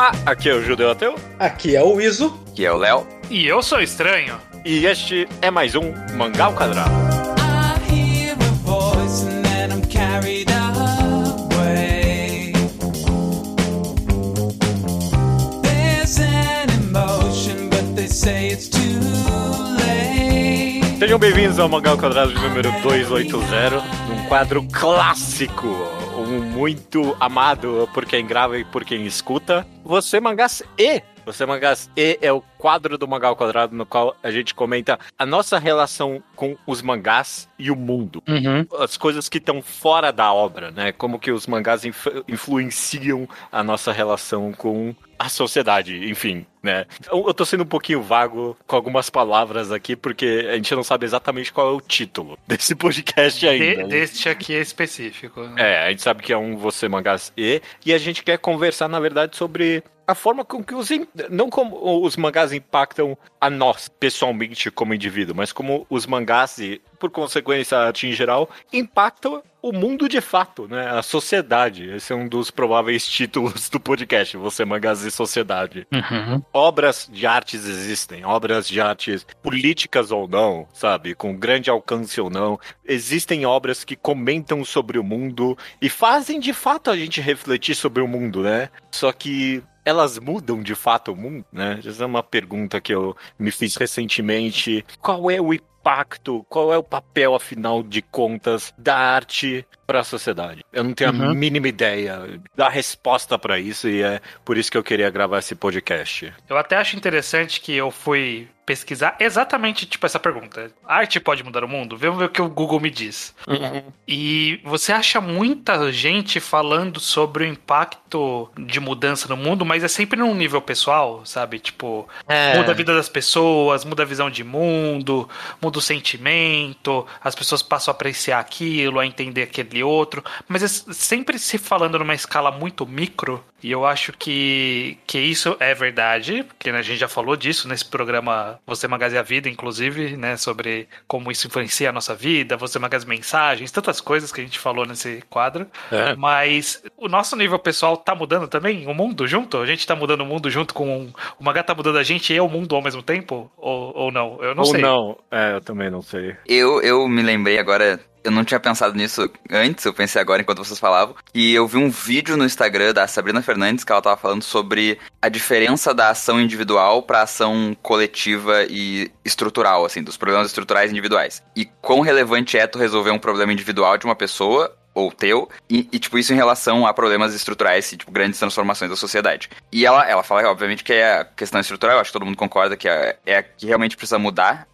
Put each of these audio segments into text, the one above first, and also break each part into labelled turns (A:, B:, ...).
A: Olá, aqui é o Judeu Ateu.
B: Aqui é o Iso.
C: Aqui é o Léo.
D: E eu sou estranho.
A: E este é mais um Mangá ao Quadrado.
E: I hear a voice and then I'm carried away. There's an emotion, but they say it's too late.
A: Sejam bem-vindos ao Mangá ao Quadrado de número 280, num quadro clássico, muito amado por quem grava e por quem escuta. Você Mangás E. Você Mangás E é o quadro do Mangá ao Quadrado no qual a gente comenta a nossa relação com os mangás e o mundo.
D: Uhum.
A: As coisas que estão fora da obra, né? Como que os mangás inf- influenciam a nossa relação com a sociedade, enfim, né? Eu, eu tô sendo um pouquinho vago com algumas palavras aqui, porque a gente não sabe exatamente qual é o título desse podcast
D: De-
A: ainda. né?
D: deste aqui é específico. né?
A: É, a gente sabe que é um Você Mangás E, e a gente quer conversar, na verdade, sobre a forma com que os. Não como os mangás impactam a nós, pessoalmente, como indivíduo, mas como os mangás e, por consequência, a arte em geral, impactam o mundo de fato, né? A sociedade. Esse é um dos prováveis títulos do podcast, Você Mangás e Sociedade
D: Uhum.
A: obras de artes existem, obras de artes políticas ou não, sabe, com grande alcance ou não. Existem obras que comentam sobre o mundo e fazem de fato a gente refletir sobre o mundo, né? Só que elas mudam de fato o mundo, né? Essa é uma pergunta que eu me fiz recentemente. Qual é o impacto, qual é o papel, afinal de contas, da arte para a sociedade? Eu não tenho a
D: Uhum.
A: mínima ideia da resposta para isso e é por isso que eu queria gravar esse podcast.
D: Eu até acho interessante que eu fui pesquisar exatamente tipo essa pergunta. A arte pode mudar o mundo? Vamos ver o que o Google me diz. E você acha muita gente falando sobre o impacto de mudança no mundo, mas é sempre num nível pessoal, sabe? Tipo,
A: É.
D: muda a vida das pessoas, muda a visão de mundo, muda o sentimento, as pessoas passam a apreciar aquilo, a entender aquele outro, mas é sempre se falando numa escala muito micro, e eu acho que, que isso é verdade, porque né, a gente já falou disso nesse programa Você Magazine a Vida, inclusive, né, sobre como isso influencia a nossa vida, Você Magazine Mensagens, tantas coisas que a gente falou nesse quadro.
A: É.
D: Mas o nosso nível pessoal tá mudando também? O mundo junto? A gente tá mudando o mundo junto com. O Magá tá mudando a gente e o mundo ao mesmo tempo? Ou, ou não? Eu não
A: Ou
D: sei.
A: não, é, eu também não sei.
C: Eu, eu me lembrei agora, eu não tinha pensado nisso antes, eu pensei agora enquanto vocês falavam, e eu vi um vídeo no Instagram da Sabrina Fernandes que ela tava falando sobre a diferença da ação individual pra ação coletiva e estrutural, assim, dos problemas estruturais individuais. E quão relevante é tu resolver um problema individual de uma pessoa ou teu, e, e, tipo, isso em relação a problemas estruturais e, tipo, grandes transformações da sociedade. E ela, ela fala, obviamente, que é a questão estrutural, acho que todo mundo concorda que é, é a que realmente precisa mudar,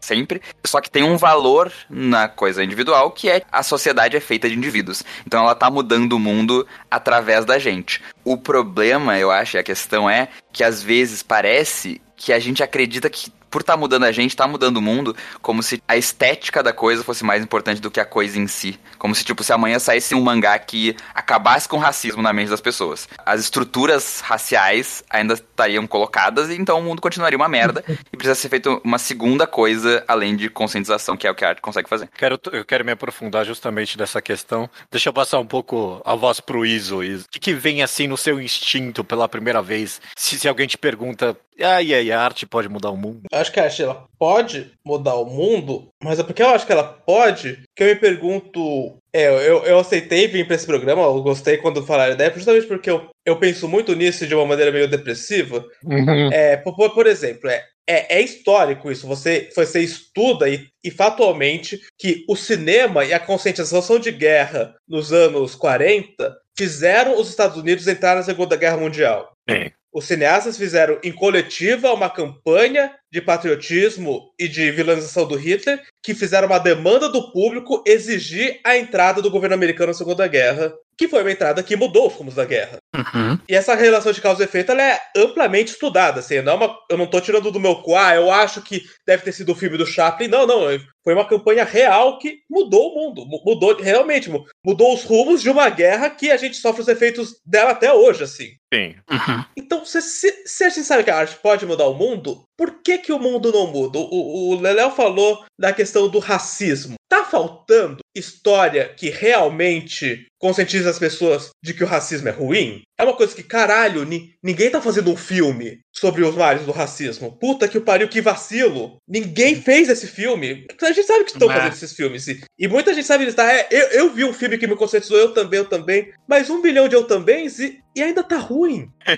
C: sempre. Só que tem um valor na coisa individual que é a sociedade é feita de indivíduos. Então ela tá mudando o mundo através da gente. O problema, eu acho, e a questão é que às vezes parece que a gente acredita que por estar mudando a gente, tá mudando o mundo, como se a estética da coisa fosse mais importante do que a coisa em si. Como se, tipo, se amanhã saísse um mangá que acabasse com o racismo na mente das pessoas. As estruturas raciais ainda estariam colocadas, e então o mundo continuaria uma merda. e precisa ser feito uma segunda coisa, além de conscientização, que é o que a arte consegue fazer.
A: Quero, eu quero me aprofundar justamente dessa questão. Deixa eu passar um pouco a voz pro Iso. Iso. O que, que vem assim no seu instinto pela primeira vez? Se, se alguém te pergunta, e aí, a arte pode mudar o mundo?
B: Eu acho que a ela pode mudar o mundo, mas é porque eu acho que ela pode que eu me pergunto. É, eu, eu aceitei vir pra esse programa, eu gostei quando falaram a ideia, justamente porque eu, eu penso muito nisso de uma maneira meio depressiva. É, por, por- exemplo, é, é, é histórico isso. Você, você estuda e, e factualmente que o cinema e a conscientização de guerra nos anos 40 fizeram os Estados Unidos entrar na Segunda Guerra Mundial.
A: Bem,
B: Os cineastas fizeram em coletiva uma campanha de patriotismo e de vilanização do Hitler, que fizeram uma demanda do público exigir a entrada do governo americano na Segunda Guerra, que foi uma entrada que mudou os rumos da guerra.
D: Uhum.
B: E essa relação de causa e efeito ela é amplamente estudada. Assim, não é uma- eu não tô tirando do meu cu, ah, eu acho que deve ter sido o filme do Chaplin. Não, não. Foi uma campanha real que mudou o mundo. mu- Mudou, realmente, mu- mudou os rumos de uma guerra que a gente sofre os efeitos dela até hoje, assim.
A: sim.
D: Uhum.
B: Então, se, se, se a gente sabe que a arte pode mudar o mundo, por que, que o mundo não muda? O, o Leléo falou da questão do racismo. Tá faltando história que realmente conscientiza as pessoas de que o racismo é ruim? É uma coisa que, caralho, ni- ninguém tá fazendo um filme sobre os males do racismo. Puta que pariu, que vacilo. Ninguém fez esse filme. A gente sabe que estão fazendo esses filmes. E, muita gente sabe disso. Tá? É, eu, eu vi um filme que me conscientizou, eu também, eu também. Mas um bilhão de eu também e, e ainda tá ruim.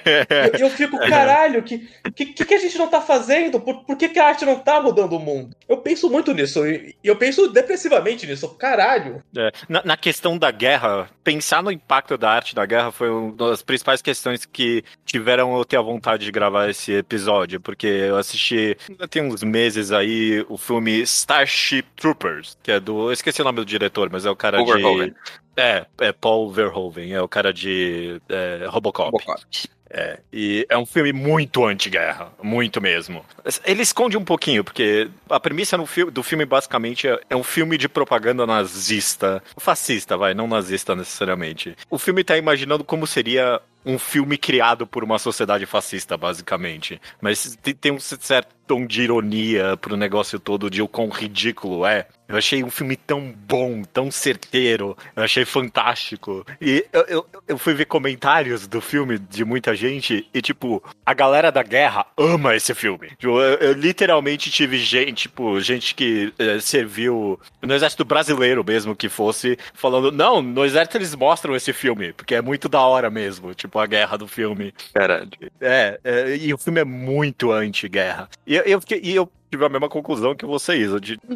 B: Eu, eu fico, caralho, que, que, que a gente não tá fazendo? Por, por que, que a arte não tá mudando o mundo? Eu penso muito nisso. E eu penso depressivamente nisso. Caralho.
A: É, na, na questão da guerra, pensar no impacto da arte da guerra foi uma das principais questões que tiveram eu ter a vontade de gravar esse episódio, porque eu assisti, tem uns meses aí, o filme Starship Troopers, que é do. Eu esqueci o nome do diretor, mas é o cara
C: Paul
A: de.
C: Verhoeven.
A: É, é Paul Verhoeven, é o cara de é, Robocop.
C: Robocop.
A: É, e é um filme muito anti-guerra, muito mesmo. Ele esconde um pouquinho, porque a premissa do filme basicamente é, é um filme de propaganda nazista, fascista, vai, não nazista necessariamente. O filme tá imaginando como seria um filme criado por uma sociedade fascista, basicamente. Mas tem, tem um certo tom de ironia pro negócio todo de o quão ridículo é. Eu achei um filme tão bom, tão certeiro. Eu achei fantástico. E eu, eu, eu fui ver comentários do filme de muita gente e, tipo, a galera da guerra ama esse filme. Tipo, Eu, eu literalmente tive gente, tipo, gente que eh, serviu no exército brasileiro mesmo que fosse, falando, não, no exército eles mostram esse filme, porque é muito da hora mesmo, tipo, a guerra do filme.
C: Caralho.
A: É, é, e o filme é muito anti-guerra. E eu, eu, fiquei- e eu tive a mesma conclusão que vocês.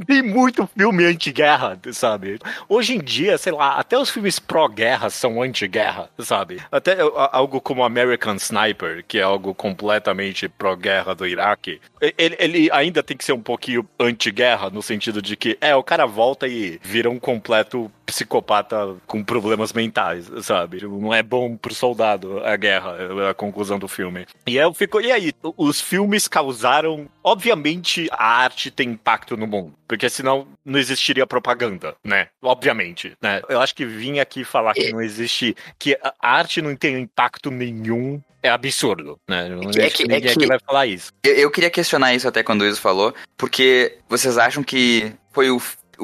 A: Tem muito filme anti-guerra, sabe? Hoje em dia, sei lá, até os filmes pró-guerra são anti-guerra, sabe? Até algo como American Sniper, que é algo completamente pró-guerra do Iraque, ele, ele ainda tem que ser um pouquinho anti-guerra, no sentido de que, é, o cara volta e vira um completo psicopata com problemas mentais, sabe? Não é bom pro soldado a guerra, é a conclusão do filme. E eu fico, e aí? Os filmes causaram. Obviamente, a arte tem impacto no mundo. Porque senão não existiria propaganda, né? Obviamente, né? Eu acho que vir aqui falar que não existe. que a arte não tem impacto nenhum. É absurdo, né? Não
C: é que- é
A: ninguém
C: que-
A: aqui vai falar isso.
C: Eu, eu queria questionar isso até quando o Iso falou, porque vocês acham que foi o-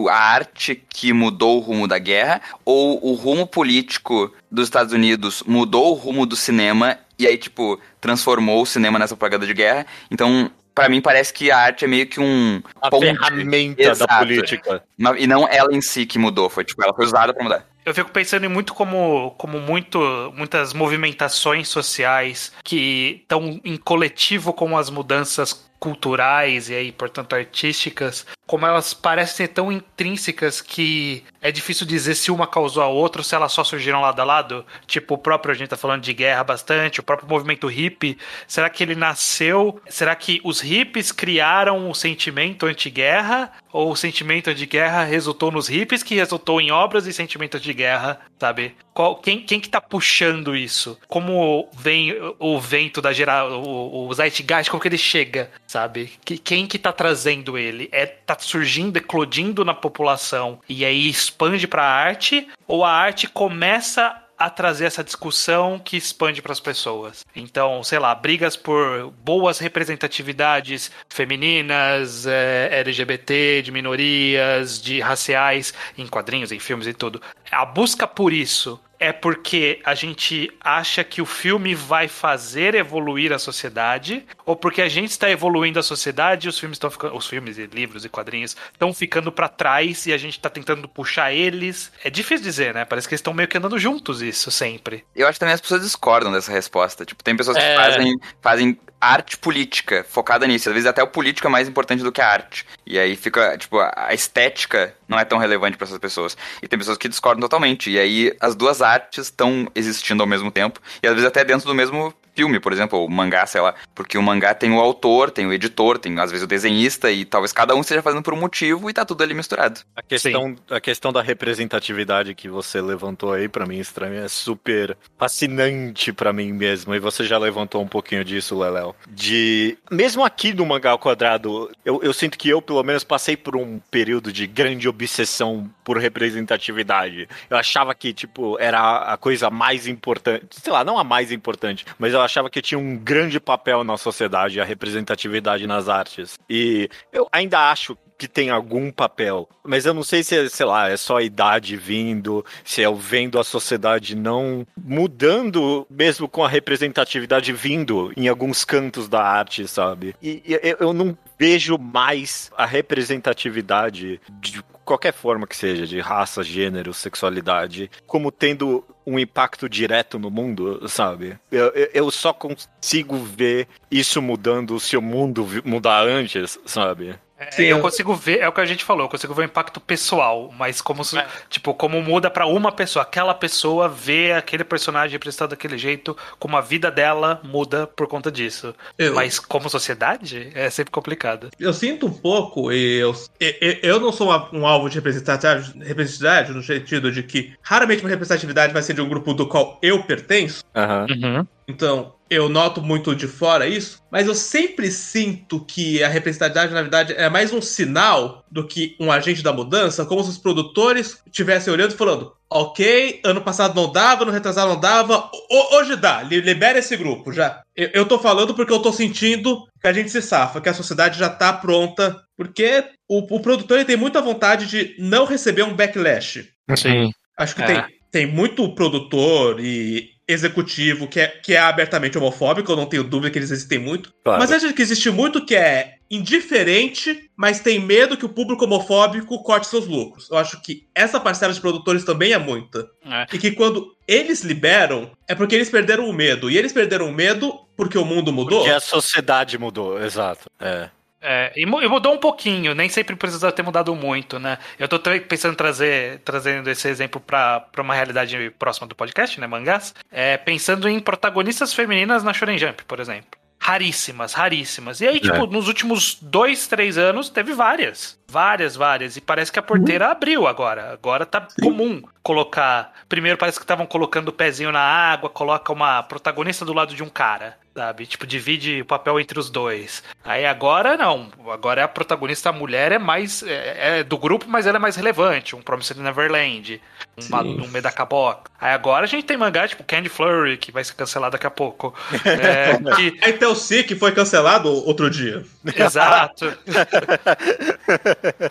C: a arte que mudou o rumo da guerra, ou o rumo político dos Estados Unidos mudou o rumo do cinema e aí, tipo, transformou o cinema nessa propaganda de guerra? Então, pra mim, parece que a arte é meio que um.
A: A
C: ponte.
A: ferramenta da
C: Exato.
A: política.
C: Ma- E não ela em si que mudou, foi tipo, ela foi usada pra mudar.
D: Eu fico pensando em muito como, como muito, muitas movimentações sociais que estão em coletivo com as mudanças culturais e aí, portanto, artísticas, como elas parecem ser tão intrínsecas que é difícil dizer se uma causou a outra ou se elas só surgiram lado a lado. Tipo, o próprio, a gente tá falando de guerra bastante, o próprio movimento hippie, será que ele nasceu? Será que os hippies criaram o sentimento anti-guerra? Ou o sentimento de guerra resultou nos hippies, que resultou em obras e sentimentos de guerra, sabe? Qual, quem, quem que tá puxando isso? Como vem o- vento da gera, o, o Zeitgeist, como que ele chega, sabe? Que, quem que tá trazendo ele? É tá surgindo, eclodindo na população e aí expande pra arte? Ou a arte começa a trazer essa discussão que expande para as pessoas. Então, sei lá, brigas por boas representatividades femininas, eh, LGBT, de minorias, de raciais, em quadrinhos, em filmes e tudo. A busca por isso é porque a gente acha que o filme vai fazer evoluir a sociedade, ou porque a gente está evoluindo a sociedade e os filmes estão ficando, os filmes e livros e quadrinhos estão ficando para trás e a gente está tentando puxar eles. É difícil dizer, né? Parece que eles estão meio que andando juntos isso sempre.
C: Eu acho que também as pessoas discordam dessa resposta. Tipo, tem pessoas que
A: É.
C: fazem, fazem arte política focada nisso. Às vezes até o político é mais importante do que a arte. E aí fica, tipo, a estética não é tão relevante para essas pessoas. E tem pessoas que discordam totalmente. E aí as duas artes estão existindo ao mesmo tempo. E às vezes até dentro do mesmo filme, por exemplo, o mangá, sei lá. Porque o mangá tem o autor, tem o editor, tem às vezes o desenhista, e talvez cada um esteja fazendo por um motivo e tá tudo ali misturado.
A: A questão, a questão da representatividade que você levantou aí, pra mim, estranho, é super fascinante pra mim mesmo. E você já levantou um pouquinho disso, Leléo. De. Mesmo aqui no Mangá ao Quadrado, eu, eu sinto que eu, pelo menos, passei por um período de grande obsessão por representatividade. Eu achava que, tipo, era a coisa mais importante. Sei lá, não a mais importante, mas eu achava que tinha um grande papel na sociedade a representatividade nas artes. E eu ainda acho que tem algum papel, mas eu não sei se, é, sei lá, é só a idade vindo, se é eu vendo a sociedade não mudando, mesmo com a representatividade vindo em alguns cantos da arte, sabe? E, e eu- eu não vejo mais a representatividade de qualquer forma que seja, de raça, gênero, sexualidade, como tendo um impacto direto no mundo, sabe? Eu, eu- só consigo ver isso mudando se o mundo mudar antes, sabe?
D: É,
B: Sim,
D: eu
B: eu-
D: consigo ver, é o que a gente falou, eu consigo ver o impacto pessoal, mas como se- tipo, como muda pra uma pessoa, aquela pessoa vê aquele personagem representado daquele jeito, como a vida dela muda por conta disso.
B: Eu-
D: Mas como sociedade, é sempre complicado.
B: Eu sinto um pouco, e eu, e- e- eu não sou uma- um alvo de representatividade, representatividade, no sentido de que raramente uma representatividade vai ser de um grupo do qual eu pertenço,
A: Aham.
D: Uhum.
B: Então eu noto muito de fora isso, mas eu sempre sinto que a representatividade, na verdade, é mais um sinal do que um agente da mudança, como se os produtores estivessem olhando e falando. Ok, ano passado não dava, ano retrasado não dava, ho- hoje dá, li- libera esse grupo já. Eu, eu tô falando porque eu tô sentindo que a gente se safa, que a sociedade já tá pronta, porque o, o produtor ele tem muita vontade de não receber um backlash.
A: Sim.
B: Acho que
D: É.
B: tem, tem muito produtor e executivo que é, que é abertamente homofóbico, eu não tenho dúvida que eles existem muito.
A: Claro.
B: Mas acho que existe muito que é indiferente, mas tem medo que o público homofóbico corte seus lucros. Eu acho que essa parcela de produtores também é muita.
D: É.
B: E que quando eles liberam, é porque eles perderam o medo. E eles perderam o medo porque o mundo mudou.
A: Porque a sociedade mudou, exato. É.
D: É, e, mu- mudou um pouquinho, nem sempre precisa ter mudado muito, né? Eu tô tra- pensando em trazer, trazendo esse exemplo pra pra uma realidade próxima do podcast, né, mangás, é, pensando em protagonistas femininas na Shonen Jump, por exemplo. Raríssimas, raríssimas. E aí, tipo, nos últimos dois, três anos, teve várias. Várias, várias. E parece que a porteira abriu agora. Agora tá comum colocar. Primeiro parece que estavam colocando o pezinho na água, coloca uma protagonista do lado de um cara, sabe? Tipo, divide o papel entre os dois. Aí agora não. Agora a protagonista, a mulher, é mais. É, é do grupo, mas ela é mais relevante. Um Promised Neverland, uma, um Medacabok. Aí agora a gente tem mangá tipo Candy Flurry, que vai ser cancelado daqui a pouco. É, que,
B: Aí tem o Si, que foi cancelado outro dia.
D: Exato.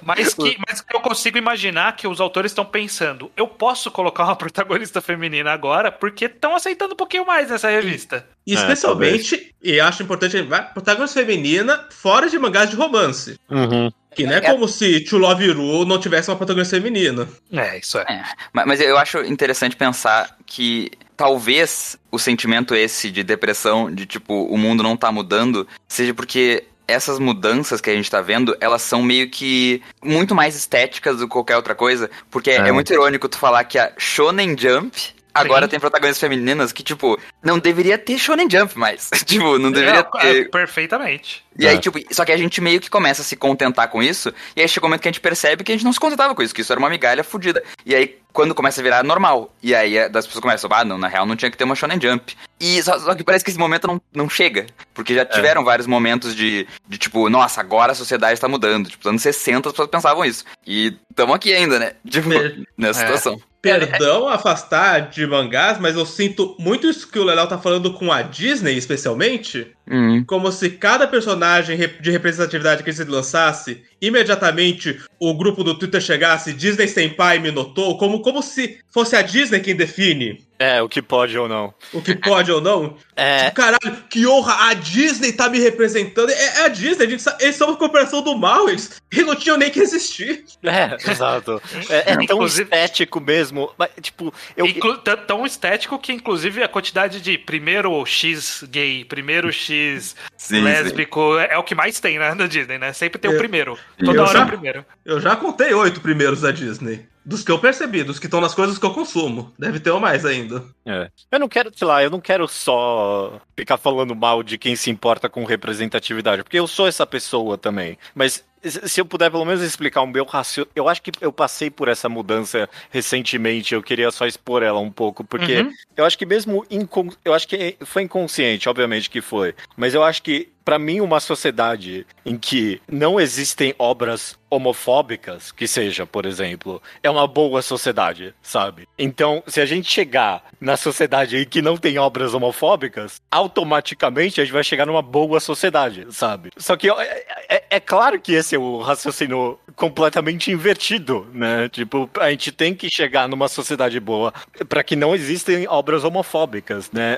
D: mas, que, mas que eu consigo imaginar que os autores estão pensando: eu posso colocar uma protagonista feminina agora porque estão aceitando um pouquinho mais nessa revista.
B: E
A: É,
B: especialmente, e acho importante protagonista feminina fora de mangás de romance.
A: Uhum.
B: Que não é, como se To Love Ru não tivesse uma protagonista feminina.
D: É, isso é.
C: Ma- Mas eu acho interessante pensar que talvez o sentimento esse de depressão, de tipo, o mundo não tá mudando, seja porque essas mudanças que a gente tá vendo, elas são meio que muito mais estéticas do que qualquer outra coisa, porque é,
A: É.
C: muito irônico tu falar que a Shonen Jump agora
D: Sim.
C: tem protagonistas femininas que, tipo, não deveria ter Shonen Jump mais. tipo, não deveria
D: É,
C: ter...
D: é, perfeitamente.
C: E aí,
A: É.
C: tipo, só que a gente meio que começa a se contentar com isso, e aí chega um momento que a gente percebe que a gente não se contentava com isso, que isso era uma migalha fodida. E aí, quando começa a virar normal, e aí é, das pessoas começam, ah, não, na real não tinha que ter uma Shonen Jump. E só, só que parece que esse momento não, não chega, porque já tiveram vários momentos de, de, tipo, nossa, agora a sociedade tá mudando. Tipo, nos anos 60 as pessoas pensavam isso. E tamo aqui ainda, né? Tipo,
B: É.
C: nessa
D: É.
C: situação.
B: Perdão afastar de mangás, mas eu sinto muito isso que o Leléo tá falando com a Disney, especialmente.
C: Hum.
B: Como se cada personagem de representatividade que eles lançasse, imediatamente o grupo do Twitter chegasse, Disney Senpai me notou, como, como se fosse a Disney quem define
A: É, o que pode ou não.
B: o que pode ou não.
A: É,
B: Tipo, caralho, que honra, a Disney tá me representando. É, é a Disney, a gente, sa- eles são uma corporação do mal, eles, eles não tinham nem que existir.
A: é, exato. É, é tão
D: Inclusive-
A: estético mesmo. Mas, tipo, eu.
D: Inclu- tão- estético que, inclusive, a quantidade de primeiro X gay, primeiro X
C: Sim,
D: lésbico é, é o que mais tem né, na Disney, né? Sempre tem o
B: Eu-
D: primeiro.
C: eu
D: Toda hora é
B: já-
D: o primeiro.
B: Eu já contei oito primeiros da Disney. Dos que eu percebi, dos que estão nas coisas que eu consumo. Deve ter um mais ainda.
A: É. Eu não quero, sei lá, eu não quero só ficar falando mal de quem se importa com representatividade, porque eu sou essa pessoa também. Mas se se eu puder pelo menos explicar o meu raciocínio, eu acho que eu passei por essa mudança recentemente, eu queria só expor ela um pouco, porque
D: Uhum.
A: eu acho que mesmo incon... eu acho que foi inconsciente, obviamente que foi, mas eu acho que pra mim, uma sociedade em que não existem obras homofóbicas, que seja, por exemplo, é uma boa sociedade, sabe? Então, se a gente chegar na sociedade em que não tem obras homofóbicas, automaticamente a gente vai chegar numa boa sociedade, sabe? Só que é, é- é claro que esse é o raciocínio completamente invertido, né? Tipo, a gente tem que chegar numa sociedade boa para que não existem obras homofóbicas, né?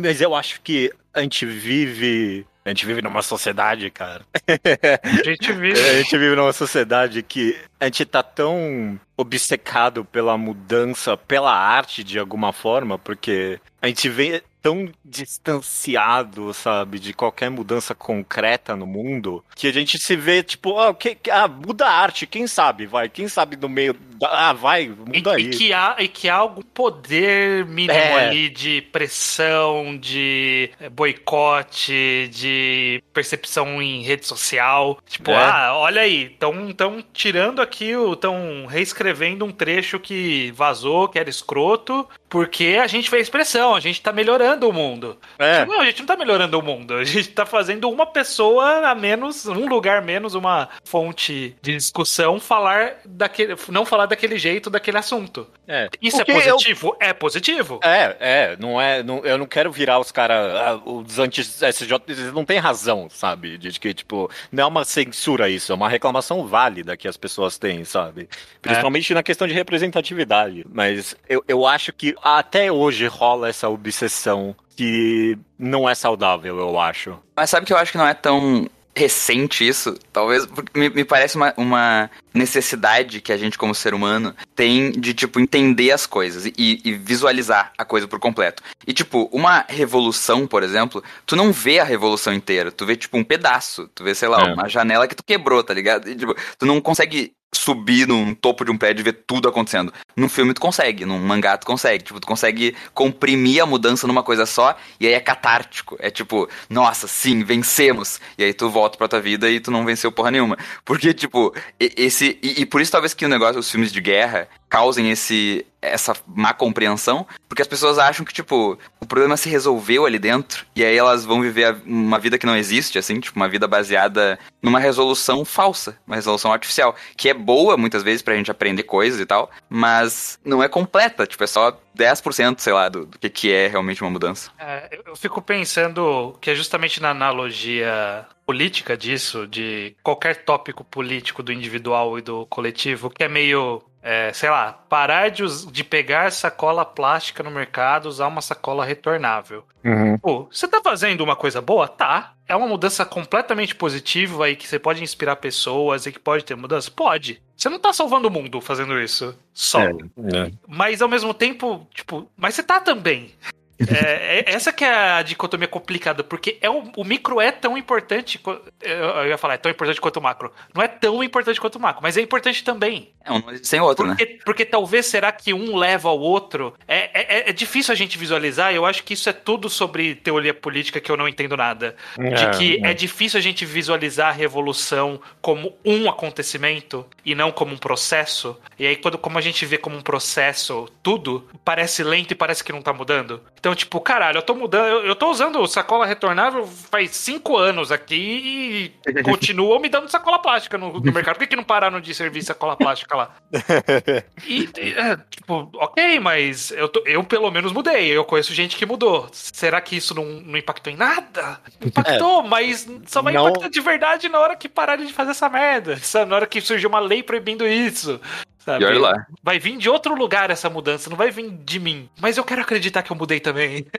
A: Mas eu acho que a gente vive. A gente vive numa sociedade, cara.
D: A gente vive.
A: A gente vive numa sociedade que a gente tá tão obcecado pela mudança, pela arte de alguma forma, porque a gente vê tão distanciado, sabe, de qualquer mudança concreta no mundo, que a gente se vê, tipo, ah, que, ah muda a arte, quem sabe, vai, quem sabe no meio, da, ah, vai,
D: E,
A: muda
D: e
A: aí.
D: que há, e que há algum poder mínimo
A: É.
D: ali de pressão, de eh, boicote, de percepção em rede social. Tipo,
A: É.
D: ah, olha aí, estão tirando aqui, estão reescrevendo um trecho que vazou, que era escroto, porque a gente fez pressão, a gente tá melhorando o mundo.
A: É.
D: Não, a gente não tá melhorando o mundo. A gente tá fazendo uma pessoa a menos, um lugar menos, uma fonte de discussão falar daquele. Não falar daquele jeito, daquele assunto.
A: É.
D: Isso
A: Porque
D: é
A: eu-
D: positivo? É positivo.
A: É, é, não é. Não, eu não quero virar os caras. os anti-SJ, eles não têm razão, sabe? De que, tipo, não é uma censura isso, é uma reclamação válida que as pessoas têm, sabe? Principalmente na questão de representatividade. Mas eu, eu acho que até hoje rola essa obsessão que não é saudável, eu acho.
C: Mas sabe que eu acho que não é tão recente isso? Talvez, porque me, me parece uma, uma necessidade que a gente, como ser humano, tem de, tipo, entender as coisas e, e visualizar a coisa por completo. E, tipo, uma revolução, por exemplo, tu não vê a revolução inteira, tu vê, tipo, um pedaço. Tu vê, sei lá,
A: É.
C: uma janela que tu quebrou, tá ligado? E, tipo, tu não consegue subir num topo de um prédio e ver tudo acontecendo. Num filme tu consegue, num mangá tu consegue. Tipo, tu consegue comprimir a mudança numa coisa só e aí é catártico. É tipo, nossa, sim, vencemos. E aí tu volta pra tua vida e tu não venceu porra nenhuma. Porque, tipo, esse. E, e por isso talvez que o negócio, os filmes de guerra causem esse essa má compreensão, porque as pessoas acham que, tipo, o problema se resolveu ali dentro, e aí elas vão viver uma vida que não existe, assim, tipo, uma vida baseada numa resolução falsa, uma resolução artificial, que é boa muitas vezes pra gente aprender coisas e tal, mas não é completa, tipo, é só 10%, sei lá, do, do que, que é realmente uma mudança.
D: É, eu fico pensando que é justamente na analogia política disso, de qualquer tópico político do individual e do coletivo, que é meio, é, sei lá, parar de, de pegar sacola plástica no mercado, usar uma sacola retornável. Pô, você tá fazendo uma coisa boa? Tá. É uma mudança completamente positiva e que você pode inspirar pessoas e que pode ter mudança? Pode. Você não tá salvando o mundo fazendo isso só.
A: É.
D: Mas ao mesmo tempo, tipo, mas você tá também. É, é- essa que é a dicotomia complicada, porque é o, o micro é tão importante. Eu, eu ia falar, é tão importante quanto o macro. Não é tão importante quanto o macro, mas é importante também.
C: É um sem outro, né?
D: Porque, porque talvez será que um leva ao outro. É, é, é difícil a gente visualizar, eu acho que isso é tudo sobre teoria política que eu não entendo nada. De
A: É,
D: que
A: é.
D: é difícil a gente visualizar a revolução como um acontecimento e não como um processo. E aí, quando como a gente vê como um processo tudo, parece lento e parece que não tá mudando. Então, tipo, caralho, eu tô mudando, eu, eu tô usando sacola retornável faz cinco anos aqui e continuam me dando sacola plástica no, no mercado. Por que, que não pararam de servir sacola plástica lá? E, e, é, tipo, ok, mas eu, tô- eu pelo menos mudei. Eu conheço gente que mudou. Será que isso não, não impactou em nada? Impactou, mas só vai
A: Não-
D: impactar de verdade na hora que pararem de fazer essa merda. Na hora que surgiu uma lei proibindo isso. Sabe?
C: E olha lá.
D: Vai vir de outro lugar essa mudança, não vai vir de mim. Mas eu quero acreditar que eu mudei também.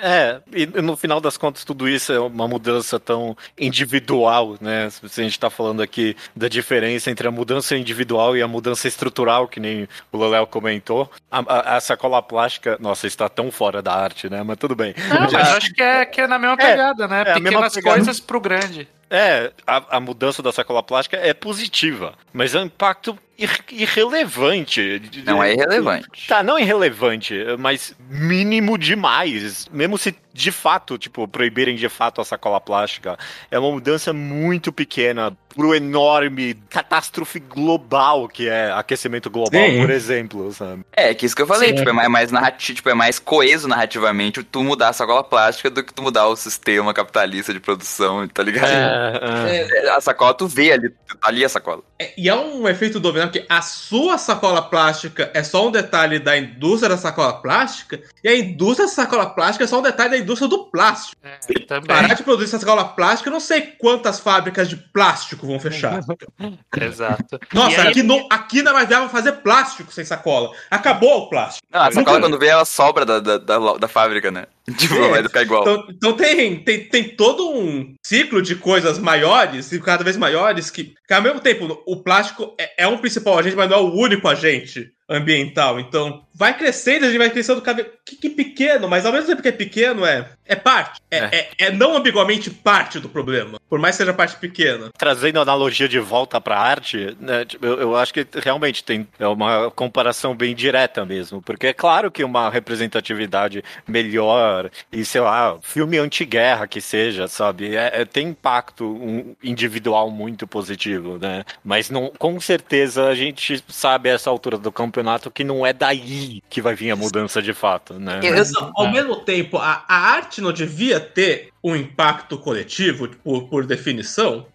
A: É, e no final das contas, tudo isso é uma mudança tão individual, né? Se a gente tá falando aqui da diferença entre a mudança individual e a mudança estrutural, que nem o Leléo comentou. A, a- a sacola plástica, nossa, está tão fora da arte, né? Mas tudo bem.
D: Não, mas eu acho que é, que é na mesma pegada, né?
A: é a mesma
D: Pequenas
A: pegada.
D: coisas pro grande.
A: É, a, a mudança da sacola plástica é positiva, mas é um impacto ir- irrelevante.
C: Não é irrelevante.
A: Tá, não irrelevante, mas mínimo demais. Mesmo se de fato, tipo, proibirem de fato a sacola plástica é uma mudança muito pequena pro enorme catástrofe global que é aquecimento global,
B: Sim.
A: por exemplo, sabe?
C: É, que isso que eu falei,
B: Sim.
C: tipo, é mais, mais narrativo, tipo, é mais coeso narrativamente tu mudar a sacola plástica do que tu mudar o sistema capitalista de produção, tá ligado?
B: É,
C: A sacola tu vê ali, tá ali a sacola.
B: é, e é um efeito dominó, porque a sua sacola plástica é só um detalhe da indústria da sacola plástica, e a indústria da sacola plástica é só um detalhe da indústria do plástico.
D: É, também.
B: Parar de produzir essa sacola plástica, eu não sei quantas fábricas de plástico vão fechar.
D: Exato.
B: Nossa,
D: aí-
B: aqui, não, aqui não é mais viável fazer plástico sem sacola. Acabou o plástico.
C: Não, a
B: Nunca-
C: sacola quando vê ela sobra da, da, da, da fábrica, né? Tipo,
B: É.
C: vai ficar igual.
B: Então, então tem, tem, tem todo um ciclo de coisas maiores e cada vez maiores que, que ao mesmo tempo, o plástico é, é um principal agente, mas não é o único agente ambiental. Então, vai crescendo, a gente vai crescendo cada vez. Que, que pequeno, mas ao mesmo tempo que é pequeno, é, é parte. É, é. é não ambiguamente parte do problema. Por mais que seja parte pequena.
A: Trazendo a analogia de volta pra arte, né, tipo, eu, eu acho que realmente tem é uma comparação bem direta mesmo, porque é claro que uma representatividade melhor e, sei lá, filme anti-guerra que seja, sabe, é, é- tem impacto um, individual muito positivo, né, mas não, com certeza a gente sabe a essa altura do campeonato que não é daí que vai vir a mudança de fato, né.
C: Eu-
B: Mas, ao
D: é.
B: mesmo tempo, a, a arte não devia ter um impacto coletivo, por, por definição.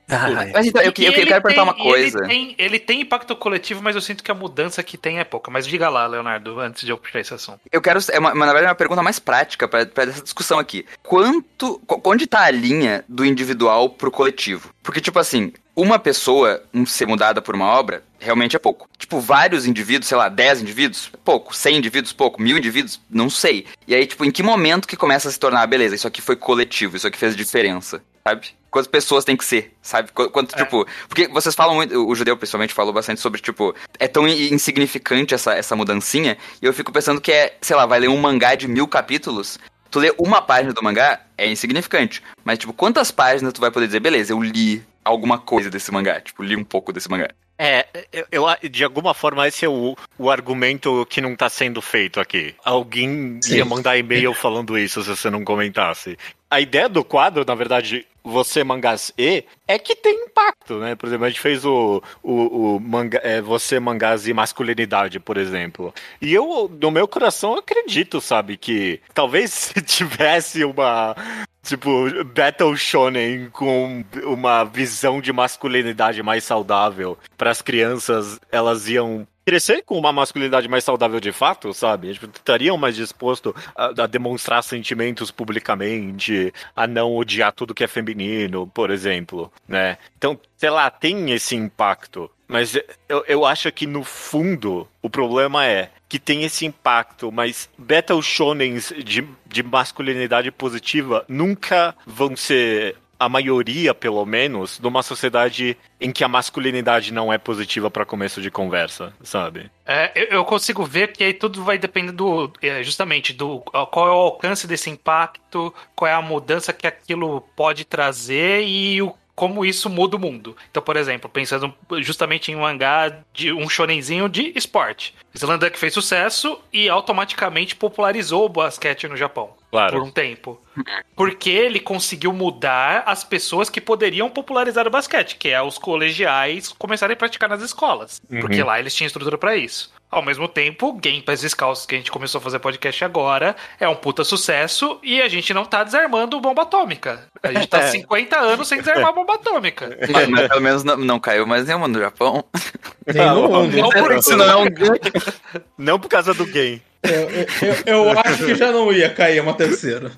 C: Mas então, eu, eu, eu
D: ele
C: quero perguntar uma
D: tem- e ele
C: coisa.
D: tem, ele tem impacto coletivo, mas eu sinto que a mudança que tem é pouca. Mas diga lá, Leonardo, antes de eu puxar esse assunto.
C: Eu quero. É uma, na verdade, é uma pergunta mais prática pra, pra essa discussão aqui. Quanto. qu- Onde tá a linha do individual pro coletivo? Porque, tipo assim, uma pessoa um, ser mudada por uma obra realmente é pouco. Tipo, vários indivíduos, sei lá, 10 indivíduos, pouco. 100 indivíduos, pouco. Mil indivíduos, não sei. E aí, tipo, em que momento que começa a se tornar, beleza, isso aqui foi coletivo, isso aqui fez diferença, sabe? Quantas pessoas tem que ser, sabe? Qu- Quanto,
D: É.
C: tipo. Porque vocês falam muito, o judeu principalmente falou bastante sobre, tipo, é tão in- insignificante essa, essa mudancinha, e eu fico pensando que é, sei lá, vai ler um mangá de mil capítulos, tu lê uma página do mangá, é insignificante. Mas, tipo, quantas páginas tu vai poder dizer, beleza, eu li alguma coisa desse mangá, tipo, li um pouco desse mangá.
A: É, eu, eu- de alguma forma esse é o, o argumento que não tá sendo feito aqui. Alguém
B: Sim.
A: ia mandar e-mail falando isso se você não comentasse. A ideia do quadro, na verdade, você mangás e, é que tem impacto, né? Por exemplo, a gente fez o, o, o manga, é, você mangás e masculinidade, por exemplo. E eu, no meu coração, acredito, sabe, que talvez se tivesse uma Tipo, Battle Shonen com uma visão de masculinidade mais saudável. Para as crianças, elas iam crescer com uma masculinidade mais saudável de fato, sabe? Tipo, estariam mais dispostos a, a demonstrar sentimentos publicamente, a não odiar tudo que é feminino, por exemplo, né? Então, sei lá, tem esse impacto. Mas eu, eu acho que no fundo o problema é que tem esse impacto, mas Battle Shonens de, de masculinidade positiva nunca vão ser a maioria, pelo menos, numa sociedade em que a masculinidade não é positiva para começo de conversa, sabe?
D: É, eu, eu consigo ver que aí tudo vai depender do. é, justamente do qual é o alcance desse impacto, qual é a mudança que aquilo pode trazer e o como isso muda o mundo. Então, por exemplo, pensando justamente em um mangá de um shonenzinho de esporte. Slam que fez sucesso e automaticamente popularizou o basquete no Japão
A: Claro.
D: por um tempo. Porque ele conseguiu mudar as pessoas que poderiam popularizar o basquete, que é os colegiais começarem a praticar nas escolas. Porque lá eles tinham estrutura pra isso. Ao mesmo tempo, Game Pass Descalços, que a gente começou a fazer podcast agora, é um puta sucesso e a gente não tá desarmando bomba atômica. A gente tá
A: É.
D: 50 anos sem desarmar bomba atômica.
C: Mas, mas pelo menos não, não caiu mais nenhuma no Japão.
B: Nem no mundo.
D: Não por
C: Isso não
A: Não por causa do game.
B: Eu, eu- eu acho que já não ia cair uma terceira.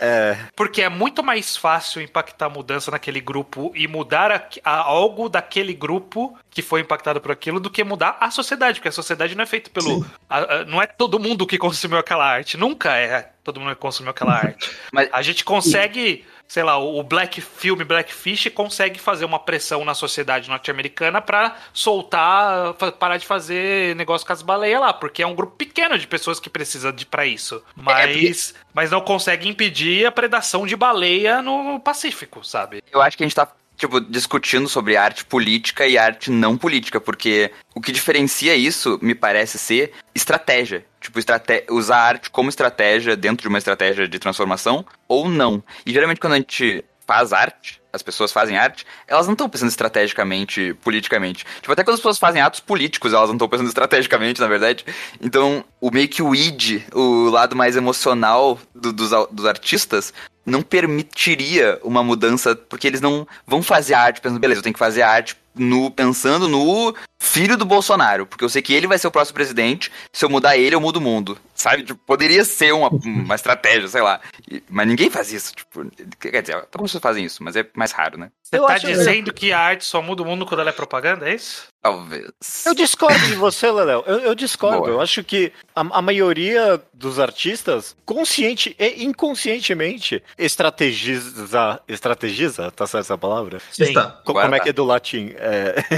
A: É,
D: Porque é muito mais fácil impactar a mudança naquele grupo e mudar a- a- algo daquele grupo que foi impactado por aquilo do que mudar a sociedade, porque a sociedade não é feita pelo. a- a- não é todo mundo que consumiu aquela arte. Nunca é todo mundo que consumiu aquela arte.
C: Mas-
D: A gente consegue. Sei lá, o Black Film Blackfish consegue fazer uma pressão na sociedade norte-americana pra soltar, parar de fazer negócio com as baleias lá, porque é um grupo pequeno de pessoas que precisa de para isso. Mas, mas não consegue impedir a predação de baleia no Pacífico, sabe?
C: Eu acho que a gente tá tipo, discutindo sobre arte política e arte não política, porque o que diferencia isso, me parece ser estratégia. Tipo, estrate... usar a arte como estratégia dentro de uma estratégia de transformação ou não. E geralmente quando a gente faz arte, as pessoas fazem arte, elas não estão pensando estrategicamente, politicamente. Tipo, até quando as pessoas fazem atos políticos, elas não estão pensando estrategicamente, na verdade. Então, o meio que o id, o lado mais emocional do- dos, dos artistas, não permitiria uma mudança, porque eles não vão fazer arte pensando, beleza, eu tenho que fazer arte no, pensando no filho do Bolsonaro, porque eu sei que ele vai ser o próximo presidente, se eu mudar ele, eu mudo o mundo. Sabe? Tipo, poderia ser uma, uma estratégia, sei lá. E- mas ninguém faz isso. Tipo, quer dizer, algumas pessoas fazem isso, mas é mais raro, né?
D: Você
A: Eu
D: tá dizendo que a arte só muda o mundo quando ela é propaganda, é isso?
C: Talvez.
A: Eu discordo de você, Leléo. Eu, eu discordo.
C: Boa.
A: Eu acho que a, a maioria dos artistas, consciente e inconscientemente, estrategiza. Estrategiza? Tá certa essa palavra?
B: Está.
C: Agora
A: Como é que é do latim? É...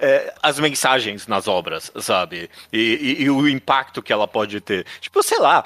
A: É, as mensagens nas obras, sabe? E, e- e o impacto que ela pode ter. Tipo, sei lá,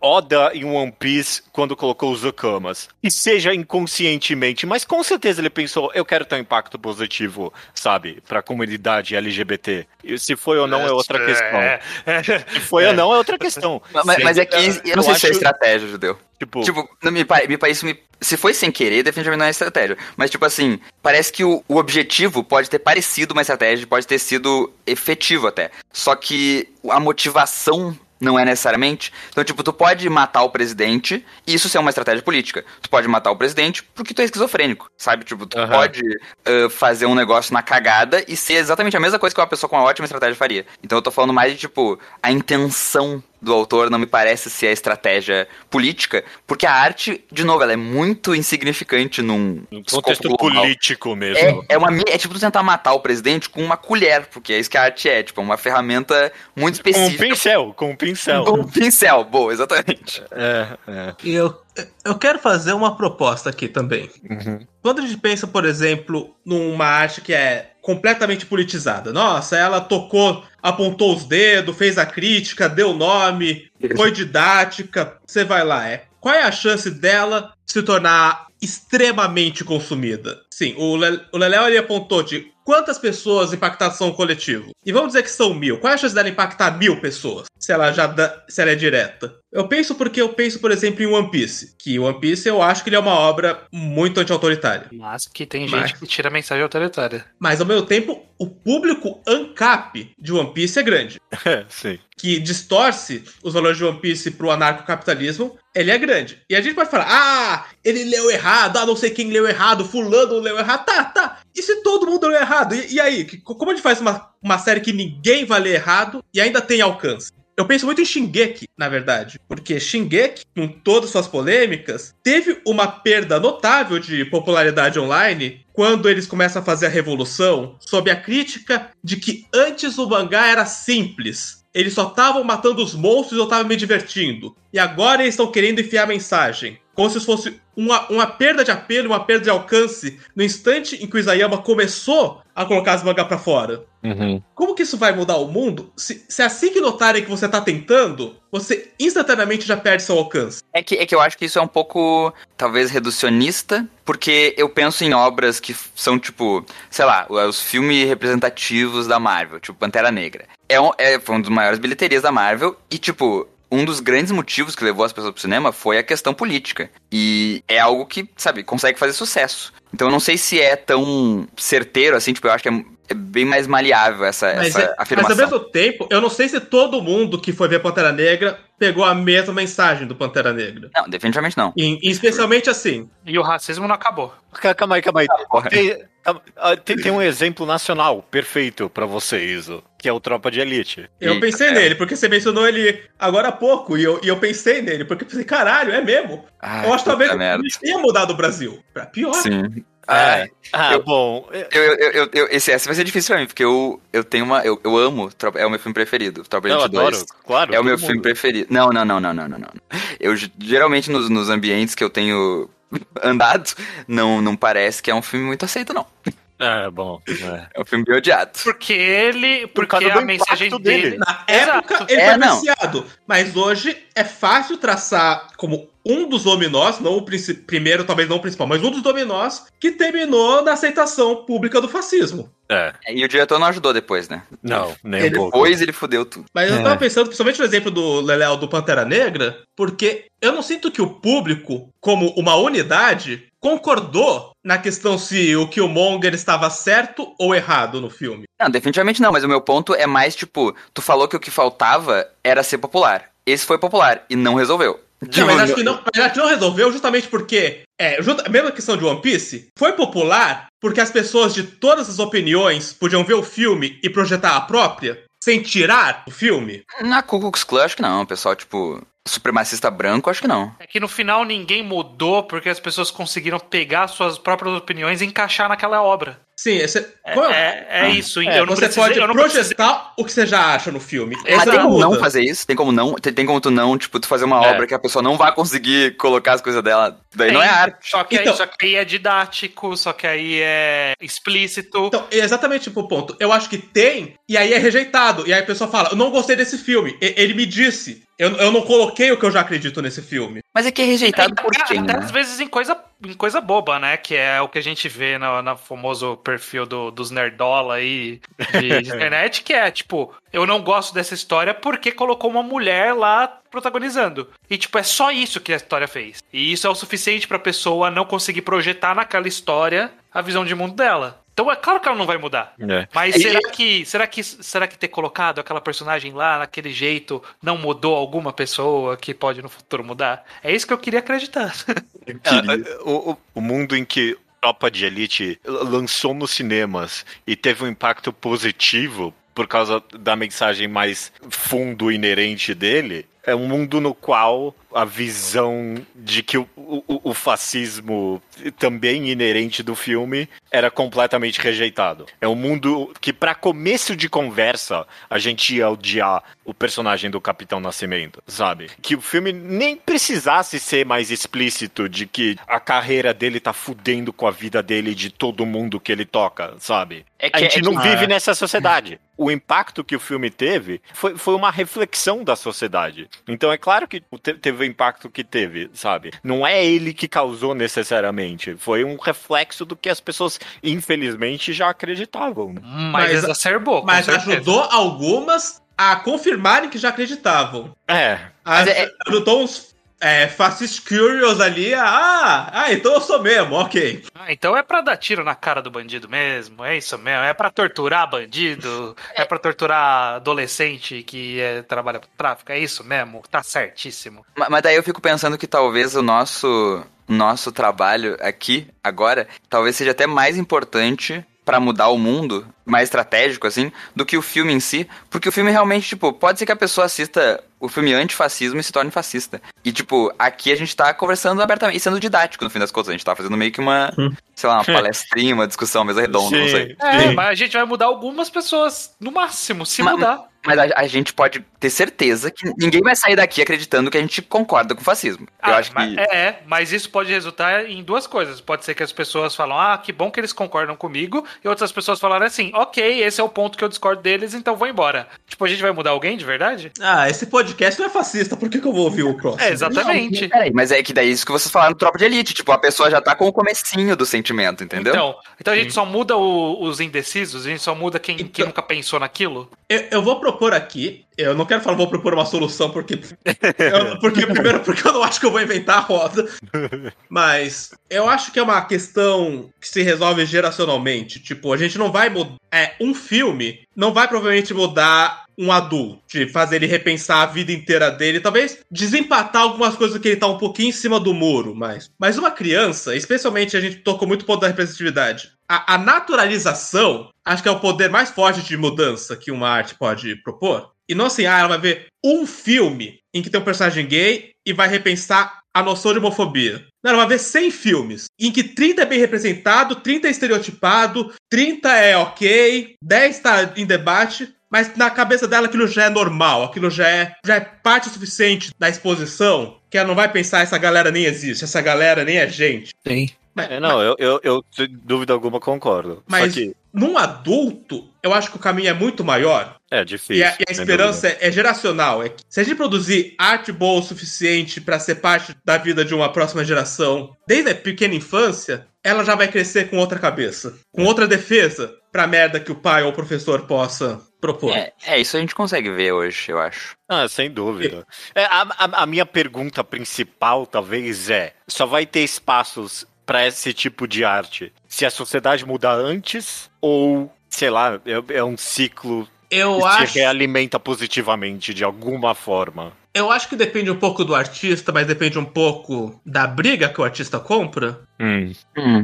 A: Oda em One Piece quando colocou os Okamas. E seja inconscientemente, mas com certeza ele pensou, eu quero ter um impacto positivo, sabe? Pra comunidade LGBT. E se foi ou não é outra questão.
D: É, é.
A: Se foi ou não é outra questão.
C: Mas, mas é que eu não sei se é
A: acho-
C: estratégia, judeu.
A: Tipo,
C: Tipo, não, me, me parece. Me, se foi sem querer, definitivamente não é estratégia. Mas, tipo assim, parece que o, o objetivo pode ter parecido uma estratégia, pode ter sido efetivo até. Só que a motivação não é necessariamente. Então, tipo, tu pode matar o presidente e isso ser uma estratégia política. Tu pode matar o presidente porque tu é esquizofrênico, sabe? Tipo, tu
A: Aham.
C: pode ah, fazer um negócio na cagada e ser exatamente a mesma coisa que uma pessoa com uma ótima estratégia faria. Então eu tô falando mais de, tipo, a intenção do autor não me parece ser a estratégia política, porque a arte, de novo, ela é muito insignificante num
A: contexto
C: global.
A: político mesmo.
C: É, é, uma, é tipo tu tentar matar o presidente com uma colher, porque é isso que a arte é, tipo, uma ferramenta muito
A: Com um
C: específica.
A: pincel, com um pincel.
C: Com um pincel, boa, exatamente.
A: É, é.
B: E eu, eu quero fazer uma proposta aqui também.
A: Uhum.
B: Quando a gente pensa, por exemplo, numa arte que é completamente politizada, nossa, ela tocou, apontou os dedos, fez a crítica, deu nome, foi didática, você vai lá, é. Qual é a chance dela se tornar extremamente consumida? Sim, o, Le o Leléo ele apontou de quantas pessoas impactadas são o coletivo. E vamos dizer que são mil. Qual é a chance dela impactar mil pessoas? Se ela já dá, se ela é direta. Eu penso porque eu penso, por exemplo, em One Piece. Que One Piece eu acho que ele é uma obra muito anti-autoritária.
D: Mas que tem
B: Mas-
D: gente que tira mensagem autoritária.
B: Mas ao mesmo tempo, o público ANCAP de One Piece é grande.
A: É, sim.
B: Que distorce os valores de One Piece pro anarcocapitalismo, ele é grande. E a gente pode falar, ah, ele leu errado, ah, não sei quem leu errado, fulano leu errado. Tá, tá. E se todo mundo leu errado? E, e aí? Como a gente faz uma, uma série que ninguém vai ler errado e ainda tem alcance? Eu penso muito em Shingeki, na verdade, porque Shingeki, com todas suas polêmicas, teve uma perda notável de popularidade online quando eles começam a fazer a revolução sob a crítica de que antes o mangá era simples. Eles só estavam matando os monstros e eu estava me divertindo. E agora eles estão querendo enfiar mensagem. Como se fosse uma, uma perda de apelo, uma perda de alcance no instante em que o Isayama começou a colocar as mangas pra fora.
A: Uhum.
B: Como que isso vai mudar o mundo? Se, se assim que notarem que você tá tentando, você instantaneamente já perde seu alcance.
C: É que, é que eu acho que isso é um pouco, talvez, reducionista, porque eu penso em obras que são, tipo, sei lá, os filmes representativos da Marvel, tipo Pantera Negra. É um, é, foi um dos maiores bilheterias da Marvel e, tipo, um dos grandes motivos que levou as pessoas pro cinema foi a questão política. E é algo que, sabe, consegue fazer sucesso. Então eu não sei se é tão certeiro assim, tipo, eu acho que é, é bem mais maleável essa,
B: Mas,
C: essa
B: é- mas
C: afirmação.
B: ao mesmo tempo, eu não sei se todo mundo que foi ver Pantera Negra pegou a mesma mensagem do Pantera Negra.
C: Não, definitivamente não.
B: E, e especialmente assim.
D: E o racismo não acabou.
A: Ca- Calma aí, calma aí. Tem, ah, tem- tem um exemplo nacional perfeito pra você, Iso, que é o Tropa de Elite.
B: Eu
C: E-
B: pensei
C: é.
B: nele, porque você mencionou ele agora há pouco, e eu, e eu pensei nele, porque eu pensei, caralho, é mesmo.
C: Ai,
B: eu acho que talvez ele tenha mudado o Brasil. Pra pior.
C: Sim.
A: É.
C: Ai,
A: Ah,
C: Eu-
A: bom.
C: Eu, eu, eu, eu- esse, essa vai ser difícil pra mim, porque eu, eu tenho uma. Eu, eu amo. É o meu filme preferido. Tropa de
A: Eu
C: Elite
A: adoro,
C: 2.
A: claro.
C: É o meu
A: mundo.
C: filme preferido. Não, não, não, não, não, não, não. Eu ge- geralmente nos, nos ambientes que eu tenho andado, não, não parece que é um filme muito aceito, não.
A: É, bom. é.
C: É um filme bem odiado.
D: Porque ele.
A: Por
D: Porque
A: causa
D: a mensagem dele.
A: dele.
B: Na
D: Exato.
B: época, ele
C: É,
B: foi
C: não.
B: viciado. Mas hoje é fácil traçar como um dos dominós, não o primeiro, talvez não o principal, mas um dos dominós que terminou na aceitação pública do fascismo.
A: É.
C: E o diretor não ajudou depois, né?
A: Não, nem
B: Ele
A: um pouco.
C: Depois ele fudeu tudo.
B: Mas eu
A: É.
B: tava pensando, principalmente no exemplo do Leléo do Pantera Negra, porque eu não sinto que o público, como uma unidade, concordou na questão se o Killmonger estava certo ou errado no filme.
C: Não, definitivamente não, mas o meu ponto é mais tipo, tu falou que o que faltava era ser popular. Esse foi popular e não resolveu.
B: Não, mas acho que não, mas acho que não resolveu justamente porque, é, junto- a mesma questão de One Piece, foi popular porque as pessoas de todas as opiniões podiam ver o filme e projetar a própria, sem tirar o filme.
C: Na Ku Klux Klan, acho que não. O pessoal, tipo, supremacista branco, acho que não.
D: É que no final ninguém mudou porque as pessoas conseguiram pegar suas próprias opiniões e encaixar naquela obra.
B: Sim, esse,
D: É, é, é isso.
B: é,
D: eu não
B: você
D: precisei,
B: pode
D: eu não precisei-
B: projetar o que você já acha no filme.
C: Tem como não fazer isso? Tem como não? Tem, tem como tu não, tipo, tu fazer uma
A: É.
C: obra que a pessoa não vai conseguir colocar as coisas dela. Daí não é arte.
D: Só que,
B: Então-
D: aí, só que aí é didático, só que aí é explícito.
B: Então, é exatamente o ponto. Eu acho que tem, e aí é rejeitado. E aí a pessoa fala: Eu não gostei desse filme. E- ele me disse. Eu, eu não coloquei o que eu já acredito nesse filme.
C: Mas é que é rejeitado por
D: Até-
C: quem,
D: até
C: né?
D: às vezes em coisa, em coisa boba, né? Que é o que a gente vê no, no famoso perfil do- dos nerdola aí de, de internet, que é tipo, eu não gosto dessa história porque colocou uma mulher lá protagonizando. E tipo, é só isso que a história fez. E isso é o suficiente pra pessoa não conseguir projetar naquela história a visão de mundo dela. Então é claro que ela não vai mudar.
A: É.
D: Mas
C: E-
D: será que, será que será que ter colocado aquela personagem lá naquele jeito não mudou alguma pessoa que pode no futuro mudar? É isso que eu queria acreditar.
A: Ah, o, o- o mundo em que Tropa de Elite lançou nos cinemas e teve um impacto positivo por causa da mensagem mais fundo inerente dele, é um mundo no qual a visão de que o, o- o fascismo também inerente do filme era completamente rejeitado. É um mundo que, para começo de conversa, a gente ia odiar o personagem do Capitão Nascimento, sabe? Que o filme nem precisasse ser mais explícito de que a carreira dele tá fudendo com a vida dele e de todo mundo que ele toca, sabe?
C: É
A: A gente não vive
D: é.
A: nessa sociedade. O impacto que o filme teve foi, foi uma reflexão da sociedade. Então é claro que te- teve impacto que teve, sabe? Não é ele que causou necessariamente. Foi um reflexo do que as pessoas, infelizmente, já acreditavam.
D: Mas,
B: Mas-
D: exacerbou.
B: Mas
D: certeza.
B: ajudou algumas a confirmarem que já acreditavam.
A: É.
C: Mas é-
B: Ajudou uns é, fascist curious ali. Ah, ah, então eu sou mesmo, ok.
D: Ah, então é pra dar tiro na cara do bandido mesmo, é isso mesmo. É pra torturar bandido, é, pra torturar adolescente que é, trabalha com tráfico, é isso mesmo, tá certíssimo.
C: Ma- Mas daí eu fico pensando que talvez o nosso, nosso trabalho aqui, agora, talvez seja até mais importante pra mudar o mundo, mais estratégico, assim, do que o filme em si. Porque o filme realmente, tipo, pode ser que a pessoa assista o filme antifascismo e se torne fascista. E, tipo, aqui a gente tá conversando abertamente e sendo didático, no fim das contas. A gente tá fazendo meio que uma, sei lá, uma palestrinha, uma discussão, mesa redonda, não sei.
D: É,
A: Sim.
D: mas a gente vai mudar algumas pessoas, no máximo, se
C: Ma-
D: mudar.
C: Mas a, a gente pode ter certeza que ninguém vai sair daqui acreditando que a gente concorda com o fascismo. Eu
D: Ah,
C: acho
D: mas-
C: que.
D: É, mas isso pode resultar em duas coisas. Pode ser que as pessoas falam, ah, que bom que eles concordam comigo, e outras pessoas falaram assim, ok, esse é o ponto que eu discordo deles, então vou embora. Tipo, a gente vai mudar alguém de verdade?
B: Ah, esse podcast não é fascista, por que, que eu vou ouvir o próximo?
D: É, exatamente.
C: Peraí, mas é que daí isso que vocês falaram Tropa de Elite. Tipo, a pessoa já tá com o comecinho do sentimento, entendeu?
D: Então, então a gente só muda o- os indecisos, a gente só muda quem, quem
B: Então-
D: nunca pensou naquilo.
B: Eu, eu vou propor aqui. Eu não quero falar, vou propor uma solução, porque. eu- porque primeiro, porque eu não acho que eu vou inventar a roda. Mas eu acho que é uma questão que se resolve geracionalmente. Tipo, a gente não vai mudar. É, um filme não vai provavelmente mudar um adulto, de fazer ele repensar a vida inteira dele, talvez desempatar algumas coisas que ele tá um pouquinho em cima do muro, mas. Mas uma criança, especialmente a gente tocou muito ponto da representatividade. A, a naturalização, acho que é o poder mais forte de mudança que uma arte pode propor. E não assim, ah, ela vai ver um filme em que tem um personagem gay e vai repensar a noção de homofobia. Não, ela vai ver 100 filmes em que 30 é bem representado, 30 é estereotipado, 30 é ok, 10 tá em debate. Mas na cabeça dela aquilo já é normal, aquilo já é, já é parte suficiente da exposição, que ela não vai pensar essa galera nem existe, essa galera nem é gente.
D: Sim.
B: Mas,
A: É, não, eu, eu, eu, sem dúvida alguma, concordo.
B: mas
A: Só que
B: num adulto, eu acho que o caminho é muito maior.
A: é
B: E
A: difícil.
B: a, e a esperança é, é geracional. É que se a gente produzir arte boa o suficiente pra ser parte da vida de uma próxima geração, desde a pequena infância, ela já vai crescer com outra cabeça, com outra defesa pra merda que o pai ou o professor possa propor.
C: É, é, isso a gente consegue ver hoje, eu acho.
A: Ah, sem dúvida. É, a, a- a minha pergunta principal, talvez, é: só vai ter espaços para esse tipo de arte se a sociedade mudar antes ou, sei lá, é, é um ciclo
B: Eu
A: que
B: acho,
A: se realimenta positivamente de alguma forma?
B: eu acho que depende um pouco do artista, mas depende um pouco da briga que o artista compra.
A: Hum.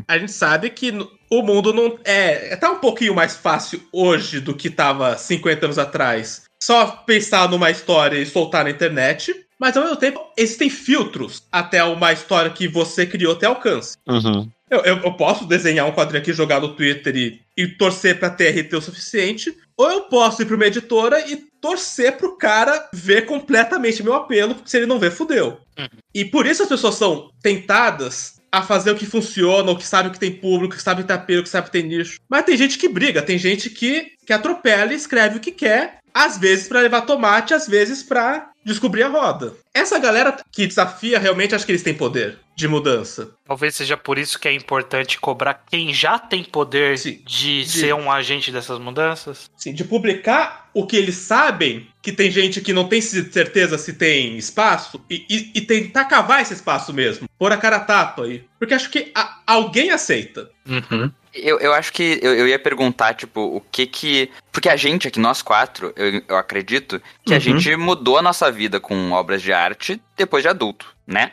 B: A gente sabe que o mundo não é, tá um pouquinho mais fácil hoje do que tava 50 anos atrás. Só pensar numa história e soltar na internet, mas ao mesmo tempo existem filtros até uma história que você criou ter alcance.
A: Uhum.
B: Eu, eu- eu posso desenhar um quadrinho aqui, jogar no Twitter e, e torcer pra TRT o suficiente, ou eu posso ir pra uma editora e torcer pro cara ver completamente meu apelo, porque se ele não ver, fudeu. E por isso as pessoas são tentadas a fazer o que funciona, o que sabe que tem público, que sabe que tem apelo, que sabe que tem nicho. Mas tem gente que briga, tem gente que, que atropela e escreve o que quer, às vezes pra levar tomate, às vezes pra descobrir a roda. Essa galera que desafia, realmente acho que eles têm poder de mudança.
D: Talvez seja por isso que é importante cobrar quem já tem poder
B: Sim.
D: de,
B: De-
D: ser um agente dessas mudanças.
B: Assim, de publicar o que eles sabem, que tem gente que não tem certeza se tem espaço, e, e- e tentar cavar esse espaço mesmo. Pôr a cara a tapa aí. Porque acho que a- alguém aceita.
D: Uhum.
C: Eu, eu acho que eu, eu ia perguntar, tipo, o que que. Porque a gente aqui, nós quatro, eu, eu acredito que a
B: Uhum.
C: gente mudou a nossa vida com obras de arte depois de adulto, né?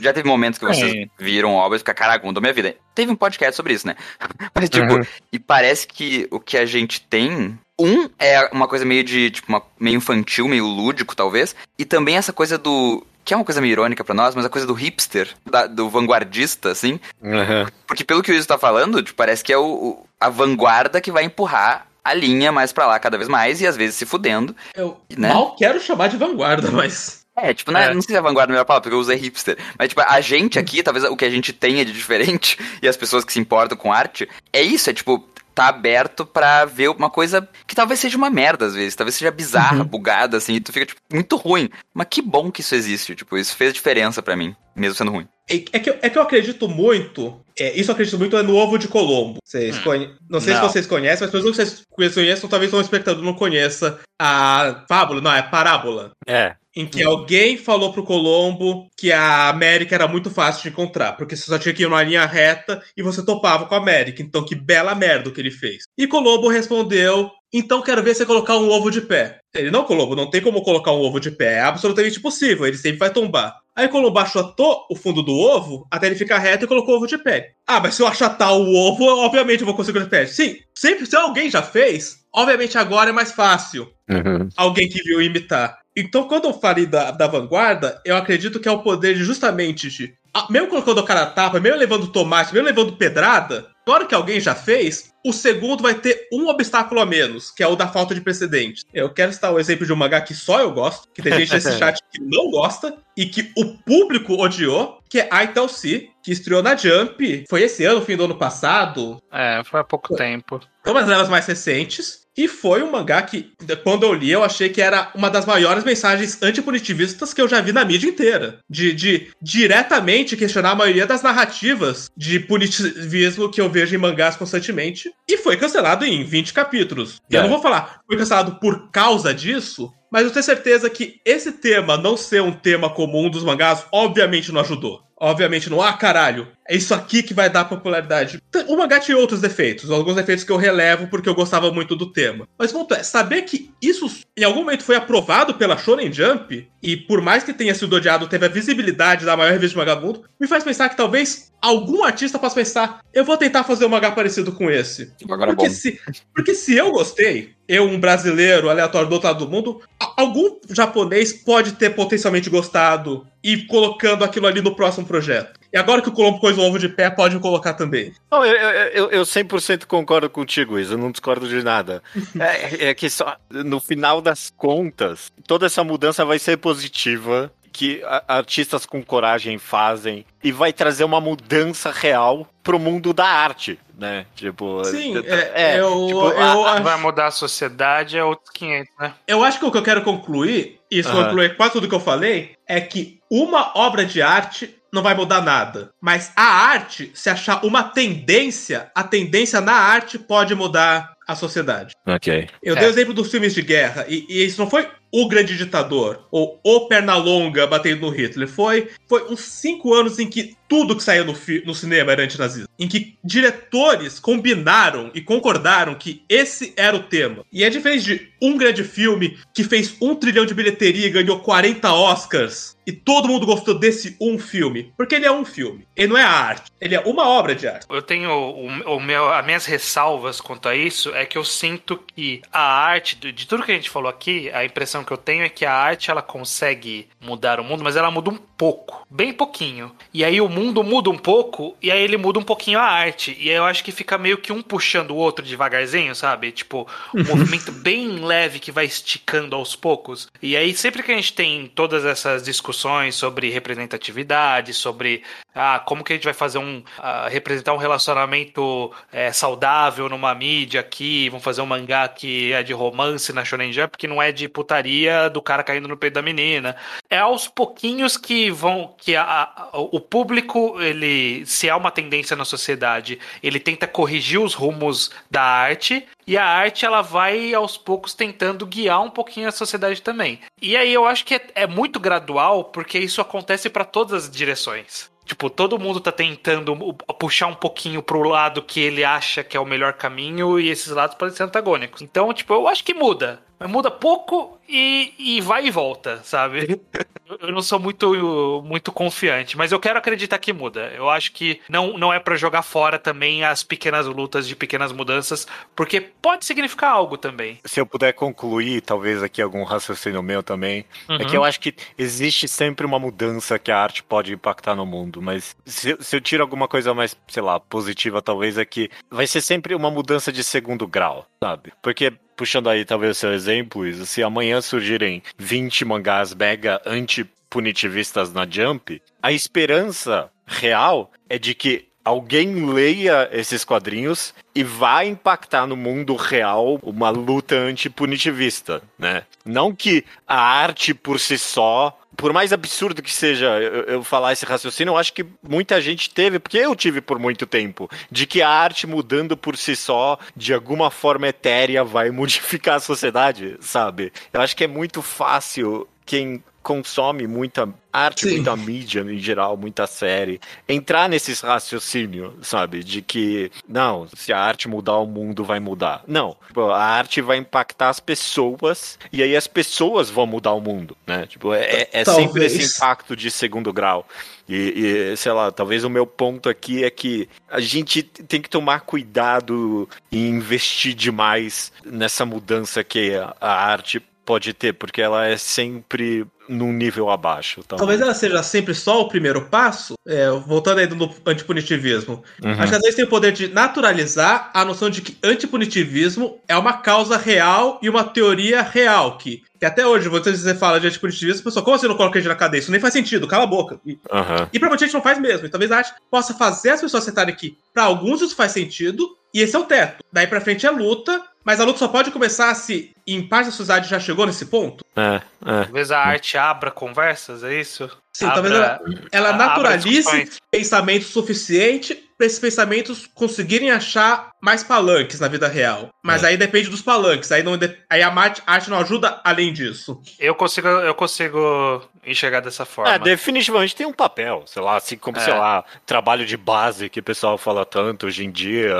C: Já teve momentos que vocês
D: É.
C: viram obras e ficaram, caraca, mudou minha vida. Teve um podcast sobre isso, né? Mas, tipo,
A: Uhum.
C: e parece que o que a gente tem. Um é uma coisa meio de, tipo, uma- meio infantil, meio lúdico, talvez. E também essa coisa do. Que é uma coisa meio irônica pra nós, mas a coisa do hipster, da- do vanguardista, assim.
A: Uhum.
C: Porque pelo que o Iso tá falando, tipo, parece que é o, o- a vanguarda que vai empurrar a linha mais pra lá cada vez mais e às vezes se fudendo.
B: Eu
C: Né?
B: mal quero chamar de vanguarda, mas.
C: É, tipo, não, é-
D: É.
C: não sei se é vanguarda a melhor palavra, porque eu usei hipster. Mas, tipo, a gente aqui, talvez o que a gente tenha de diferente e as pessoas que se importam com arte, é isso, é tipo, tá aberto pra ver uma coisa que talvez seja uma merda às vezes, talvez seja bizarra, bugada, assim, e tu fica, tipo, muito ruim. Mas que bom que isso existe, tipo, isso fez diferença pra mim, mesmo sendo ruim.
B: É é que, eu- é que eu acredito muito. é, isso eu acredito muito é no ovo de Colombo. Vocês
C: Hum.
B: conhe- Não sei
A: Não.
B: se vocês conhecem, mas pessoas que vocês conhecem, talvez um espectador não conheça a fábula, não, é parábola.
A: É.
B: Em que alguém falou pro Colombo que a América era muito fácil de encontrar, porque você só tinha que ir numa linha reta e você topava com a América. Então, que bela merda o que ele fez. E Colombo respondeu: Então quero ver você colocar um ovo de pé. Ele, não, Colombo, não tem como colocar um ovo de pé. É absolutamente impossível, ele sempre vai tombar. Aí Colombo achatou o fundo do ovo até ele ficar reto e colocou o ovo de pé. Ah, mas se eu achatar o ovo, obviamente eu vou conseguir o de pé. Sim, sempre, se alguém já fez, obviamente agora é mais fácil
A: Uhum.
B: alguém que viu imitar. Então, quando eu falei da, da vanguarda, eu acredito que é o poder de justamente de. Ah, Mesmo colocando o cara a tapa, mesmo levando tomate, mesmo levando pedrada, hora que alguém já fez, o segundo vai ter um obstáculo a menos, que é o da falta de precedente. Eu quero citar o exemplo de um mangá que só eu gosto, que tem gente nesse chat que não gosta, e que o público odiou, que é I Tell C, que estreou na Jump. Foi esse ano, fim do ano passado.
D: É, foi há pouco tempo.
B: Foi uma das delas mais recentes. E foi um mangá que, quando eu li, eu achei que era uma das maiores mensagens antipunitivistas que eu já vi na mídia inteira. De, de diretamente questionar a maioria das narrativas de punitivismo que eu vejo em mangás constantemente. E foi cancelado em 20 capítulos. E eu
A: É.
B: não vou falar, foi cancelado por causa disso. Mas eu tenho certeza que esse tema não ser um tema comum dos mangás, obviamente não ajudou. Obviamente não. Ah, caralho, é isso aqui que vai dar popularidade. O mangá tinha outros defeitos, alguns defeitos que eu relevo porque eu gostava muito do tema. Mas o ponto é, saber que isso em algum momento foi aprovado pela Shonen Jump, e por mais que tenha sido odiado, teve a visibilidade da maior revista de mangá do mundo, me faz pensar que talvez algum artista possa pensar, eu vou tentar fazer um mangá parecido com esse.
C: Agora é.
B: Porque se, porque se eu gostei, eu, um brasileiro aleatório do outro lado do mundo, algum japonês pode ter potencialmente gostado e colocando aquilo ali no próximo projeto. E agora que o Colombo pôs o ovo de pé, pode colocar também.
A: Não, eu, eu, eu, eu 100% concordo contigo, Isa, eu não discordo de nada. É, é que só, no final das contas, toda essa mudança vai ser positiva, que artistas com coragem fazem, e vai trazer uma mudança real pro mundo da arte, né? Tipo,
B: Sim,
A: t-
B: é, eu,
A: tipo,
B: eu,
A: a-
B: acho,
D: Vai mudar a sociedade é outros 500, né?
B: eu acho que o que eu quero concluir, e isso
A: Aham.
B: conclui quase tudo que eu falei, é que uma obra de arte não vai mudar nada. Mas a arte, se achar uma tendência, a tendência na arte pode mudar a sociedade.
A: Ok.
B: Eu
D: É.
B: dei o exemplo dos filmes de guerra, e, e isso não foi o grande ditador, ou o Pernalonga batendo no Hitler. Foi, foi uns cinco anos em que tudo que saía no, no cinema era antinazista. Em que diretores combinaram e concordaram que esse era o tema. E é diferente de um grande filme que fez um trilhão de bilheteria e ganhou 40 Oscars. E todo mundo gostou desse um filme. Porque ele é um filme. Ele não é arte. Ele é uma obra de arte.
D: Eu tenho o, o meu, as minhas ressalvas quanto a isso é que eu sinto que a arte, de tudo que a gente falou aqui, a impressão que eu tenho é que a arte ela consegue mudar o mundo, mas ela muda um pouco, bem pouquinho. E aí o mundo muda um pouco e aí ele muda um pouquinho a arte. E aí eu acho que fica meio que um puxando o outro devagarzinho, sabe? Tipo, um movimento bem leve que vai esticando aos poucos. E aí sempre que a gente tem todas essas discussões sobre representatividade, sobre ah, como que a gente vai fazer um ah, representar um relacionamento é, saudável numa mídia aqui, vamos fazer um mangá que é de romance na Shonen Jump, que não é de putaria do cara caindo no peito da menina. É aos pouquinhos que vão que a- a- o público, ele se há uma tendência na sociedade, ele tenta corrigir os rumos da arte e a arte ela vai aos poucos tentando guiar um pouquinho a sociedade também. E aí eu acho que é, é muito gradual porque isso acontece para todas as direções. Tipo, todo mundo tá tentando puxar um pouquinho pro lado que ele acha que é o melhor caminho e esses lados podem ser antagônicos. Então, tipo, eu acho que muda. Mas muda pouco e, e vai e volta, sabe? Eu- não sou muito, muito confiante, mas eu quero acreditar que muda. Eu acho que não, não é pra jogar fora também as pequenas lutas de pequenas mudanças, porque pode significar algo também.
A: Se eu puder concluir, talvez aqui algum raciocínio meu também, é
D: Uhum.
A: que eu acho que existe sempre uma mudança que a arte pode impactar no mundo, mas se, se eu tiro alguma coisa mais, sei lá, positiva, talvez é que vai ser sempre uma mudança de segundo grau, sabe? Porque puxando aí talvez o seu exemplo, Isa, se amanhã surgirem 20 mangás mega anti-punitivistas na Jump, a esperança real é de que alguém leia esses quadrinhos e vai impactar no mundo real uma luta antipunitivista, né? Não que a arte por si só, por mais absurdo que seja eu, eu falar esse raciocínio, eu acho que muita gente teve, porque eu tive por muito tempo, de que a arte mudando por si só, de alguma forma etérea, vai modificar a sociedade, sabe? Eu acho que é muito fácil quem consome muita arte,
B: Sim.
A: muita mídia em geral, muita série, entrar nesses raciocínios, sabe? De que, não, se a arte mudar, o mundo vai mudar. Não. Tipo, a arte vai impactar as pessoas e aí as pessoas vão mudar o mundo, né? Tipo, é, é sempre
B: Talvez.
A: esse impacto de segundo grau. E, e, sei lá, talvez o meu ponto aqui é que a gente tem que tomar cuidado e investir demais nessa mudança que a, a arte pode ter, porque ela é sempre num nível abaixo. Então,
B: Talvez ela seja sempre só o primeiro passo, é, voltando aí no antipunitivismo.
A: Uhum.
B: Acho que às vezes tem o poder de naturalizar a noção de que antipunitivismo é uma causa real e uma teoria real. Que, que até hoje, você, você fala de antipunitivismo, a pessoa, como você não coloca ele na cadeia? Isso nem faz sentido, cala a boca. E,
A: Aham.
B: e pra muita gente não faz mesmo. E talvez a arte possa fazer as pessoas sentarem aqui. Pra alguns isso faz sentido, e esse é o teto. Daí pra frente é luta, mas a luta só pode começar se em parte da sociedade já chegou nesse ponto.
A: É, é.
D: Talvez a arte abra conversas, é isso?
B: Sim,
D: Abra-
B: talvez ela, ela naturalize
D: discussões.
B: pensamento suficiente para esses pensamentos conseguirem achar mais palanques na vida real. Mas
A: É.
B: aí depende dos palanques. Aí, não, aí a arte, a arte não ajuda além disso.
D: Eu consigo, eu consigo enxergar dessa forma.
A: É, definitivamente tem um papel, sei lá, assim como,
D: É.
A: sei lá, trabalho de base que o pessoal fala tanto hoje em dia,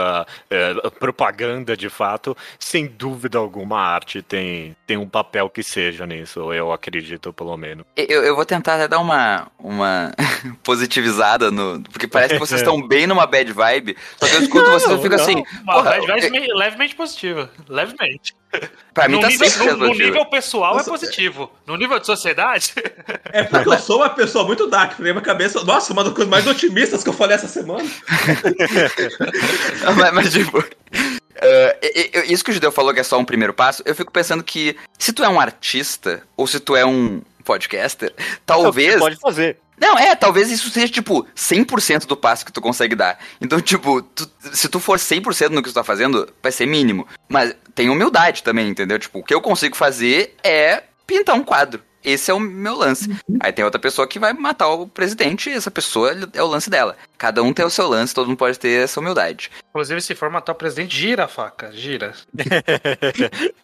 A: é, propaganda de fato, sem dúvida alguma a arte tem, tem um papel que seja nisso, eu acredito pelo menos.
C: Eu, eu vou tentar até dar uma, uma positivizada no. Porque parece que vocês estão bem numa bad vibe. Só que eu escuto vocês e fico assim.
D: Uma
C: porra,
D: vibe levemente, levemente positiva. Levemente.
C: Pra mim
D: No
C: tá
D: nível,
C: sempre
D: no- no nível pessoal
B: Nossa,
D: é positivo. No nível de sociedade,
B: É porque eu sou uma pessoa muito dark, pra minha cabeça. Nossa, uma das coisas mais otimistas que eu falei essa semana.
C: mas, mas, tipo. e- isso que o Judeu falou que é só um primeiro passo, eu fico pensando que se tu é um artista, ou se tu é um podcaster,
A: É o que
C: talvez.
A: você pode fazer.
C: Não, é, talvez isso seja, tipo, 100% do passo que tu consegue dar. Então, tipo, tu- se tu for 100% no que tu tá fazendo, vai ser mínimo. Mas tem humildade também, entendeu? Tipo, o que eu consigo fazer é pintar um quadro. Esse é o meu lance. Aí tem outra pessoa que vai matar o presidente e essa pessoa é o lance dela. Cada um tem o seu lance, todo mundo pode ter essa humildade.
D: inclusive, se for matar o presidente, gira a faca, gira.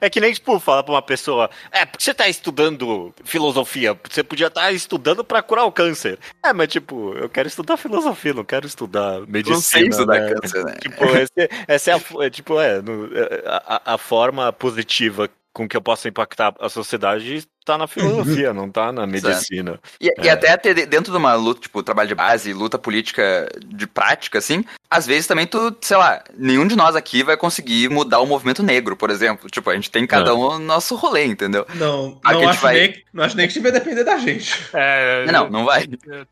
A: É que nem, tipo, falar pra uma pessoa, é, porque você tá estudando filosofia? Você podia estar estudando pra curar o câncer. É, mas, tipo, eu quero estudar filosofia, não quero estudar medicina.
C: Não sei da
A: né?
C: câncer, né?
A: Tipo, esse- essa é a, é, tipo, é, no- é, a, a forma positiva com que eu posso impactar a sociedade tá na filosofia, não tá na medicina.
C: E, e
A: É.
C: até ter de- dentro de uma luta, tipo, trabalho de base, luta política de prática, assim, às vezes também tu, sei lá, nenhum de nós aqui vai conseguir mudar o movimento negro, por exemplo. Tipo, a gente tem cada um o nosso rolê, entendeu?
B: Não,
C: Aqui a
B: não
C: gente
B: acho,
C: vai-
B: nem, não acho nem que vai depender da gente.
D: É,
C: Não, não vai.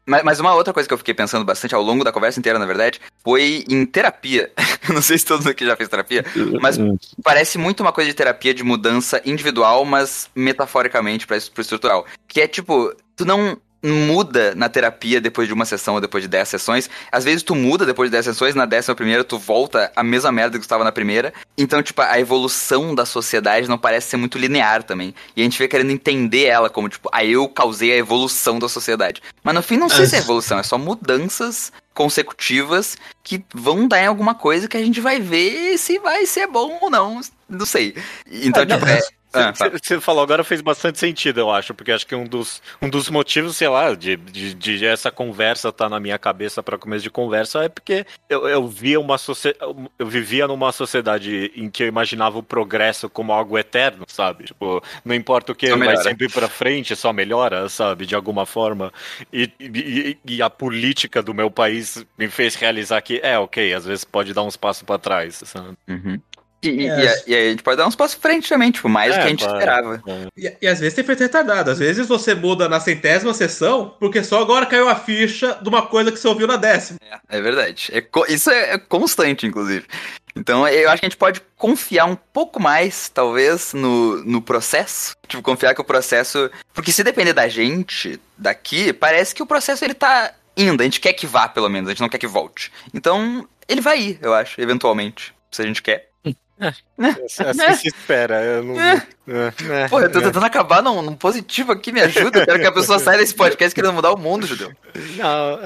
C: Mas, mas uma outra coisa que eu fiquei pensando bastante ao longo da conversa inteira, na verdade, foi em terapia. Não sei se todo mundo aqui já fez terapia, mas parece muito uma coisa de terapia de mudança individual, mas metaforicamente para pro estrutural. Que é tipo, tu não muda na terapia depois de uma sessão ou depois de 10 sessões. Às vezes tu muda depois de 10 sessões, na décima primeira tu volta a mesma merda que tu estava na primeira. Então, tipo, a evolução da sociedade não parece ser muito linear também. E a gente vê querendo entender ela como, tipo, aí eu causei a evolução da sociedade. Mas no fim não sei se é evolução, é só mudanças consecutivas que vão dar em alguma coisa que a gente vai ver se vai ser bom ou não. Não sei. Então,
B: Ah,
C: tipo,
B: não,
C: é. Ah,
A: Você
C: fala.
A: você falou agora fez bastante sentido, eu acho, porque acho que um dos, um dos motivos, sei lá, de, de, de essa conversa tá na minha cabeça para começo de conversa é porque eu, eu via uma sociedade, eu vivia numa sociedade em que eu imaginava o progresso como algo eterno, sabe? Tipo, não importa o que,
C: Só
A: vai sempre para frente, só melhora, sabe? De alguma forma. E, e, e a política do meu país me fez realizar que é ok, às vezes pode dar uns passos para trás, sabe?
C: Uhum. E,
B: É.
C: e a- e aí a gente pode dar uns passos frente também, tipo, mais do
A: É,
C: que a gente
A: claro.
C: esperava.
B: E, e às vezes tem feito retardado. Às vezes você muda na centésima sessão, porque só agora caiu a ficha de uma coisa que você ouviu na décima.
C: É verdade. É co- isso é, é constante, inclusive. Então eu acho que a gente pode confiar um pouco mais, talvez, no, no processo. Tipo, confiar que o processo. Porque se depender da gente daqui, parece que o processo ele tá indo. A gente quer que vá, pelo menos, a gente não quer que volte. Então, ele vai ir, eu acho, eventualmente. Se a gente quer.
A: Assim se espera. Eu não,
C: É.
A: é, é,
C: Pô, eu tô
A: é.
C: tentando acabar num, num positivo aqui, me ajuda. Eu quero que a pessoa saia desse podcast querendo mudar o mundo, Judeu.
A: Não,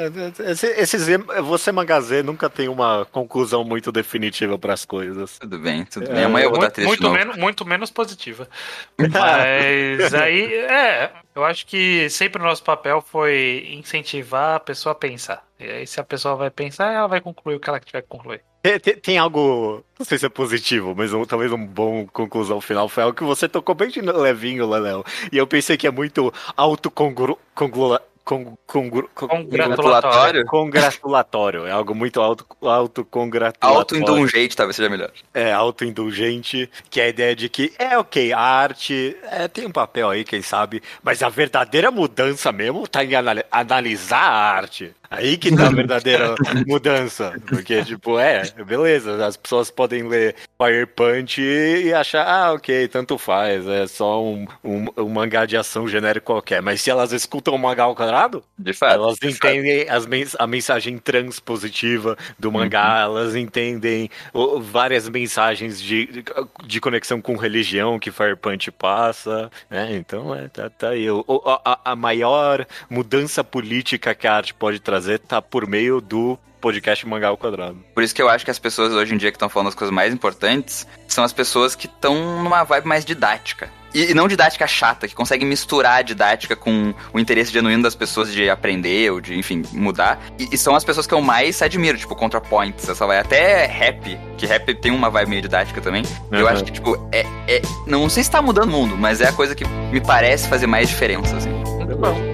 A: esse, você Magazê nunca tem uma conclusão muito definitiva para as coisas.
C: Tudo bem, tudo
A: É,
C: bem. Amanhã eu vou dar
D: muito,
C: triste
D: muito,
C: novo.
D: menos, muito menos positiva. Mas aí, é, eu acho que sempre o nosso papel foi incentivar a pessoa a pensar. E aí, se a pessoa vai pensar, ela vai concluir o que ela tiver que concluir.
A: Tem, tem- algo, não sei se é positivo, mas um- talvez um bom conclusão final foi algo que você tocou bem de levinho, Léo. E eu pensei que é muito con- con-
C: Congratulatório?
A: Congratulatório. É algo muito auto, autocongratulatório.
C: Autoindulgente talvez seja melhor.
A: É, autoindulgente, que é a ideia de que é ok, a arte é, tem um papel aí, quem sabe, mas a verdadeira mudança mesmo tá em anali- analisar a arte. Aí que tá a verdadeira mudança. Porque, tipo, é, beleza, as pessoas podem ler Fire Punch e achar, ah, ok, tanto faz, é só um, um, um mangá de ação genérico qualquer. Mas se elas escutam o mangá ao quadrado,
C: De fato.
A: elas
C: de fato.
A: entendem as mens- a mensagem transpositiva do mangá, elas entendem o- várias mensagens de, de conexão com religião que Fire Punch passa, né? Então, é, tá, tá aí. O- a, a maior mudança política que a arte pode trazer tá por meio do podcast Mangá ao Quadrado.
C: Por isso que eu acho que as pessoas hoje em dia que estão falando as coisas mais importantes são as pessoas que estão numa vibe mais didática. E, e não didática chata, que conseguem misturar a didática com o interesse genuíno das pessoas de aprender ou de, enfim, mudar. E, e são as pessoas que eu mais admiro, tipo, ContraPoints, essa vai até rap, que rap tem uma vibe meio didática também. Eu
A: Uhum.
C: acho que, tipo, é, é. Não sei se tá mudando o mundo, mas é a coisa que me parece fazer mais diferença, assim.
D: Muito bom.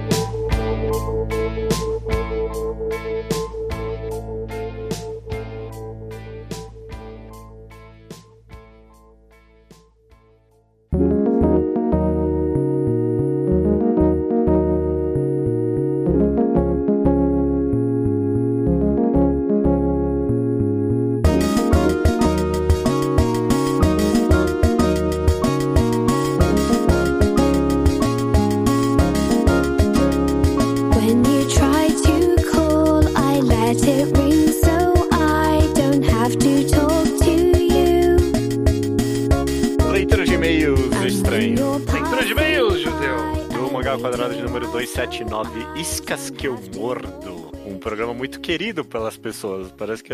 A: e-mails estranhos.
F: Leitura de e-mails, judeu! Do Mangal Quadrado de número
A: 279, Iscas que eu mordo. Um programa muito querido pelas pessoas. Parece que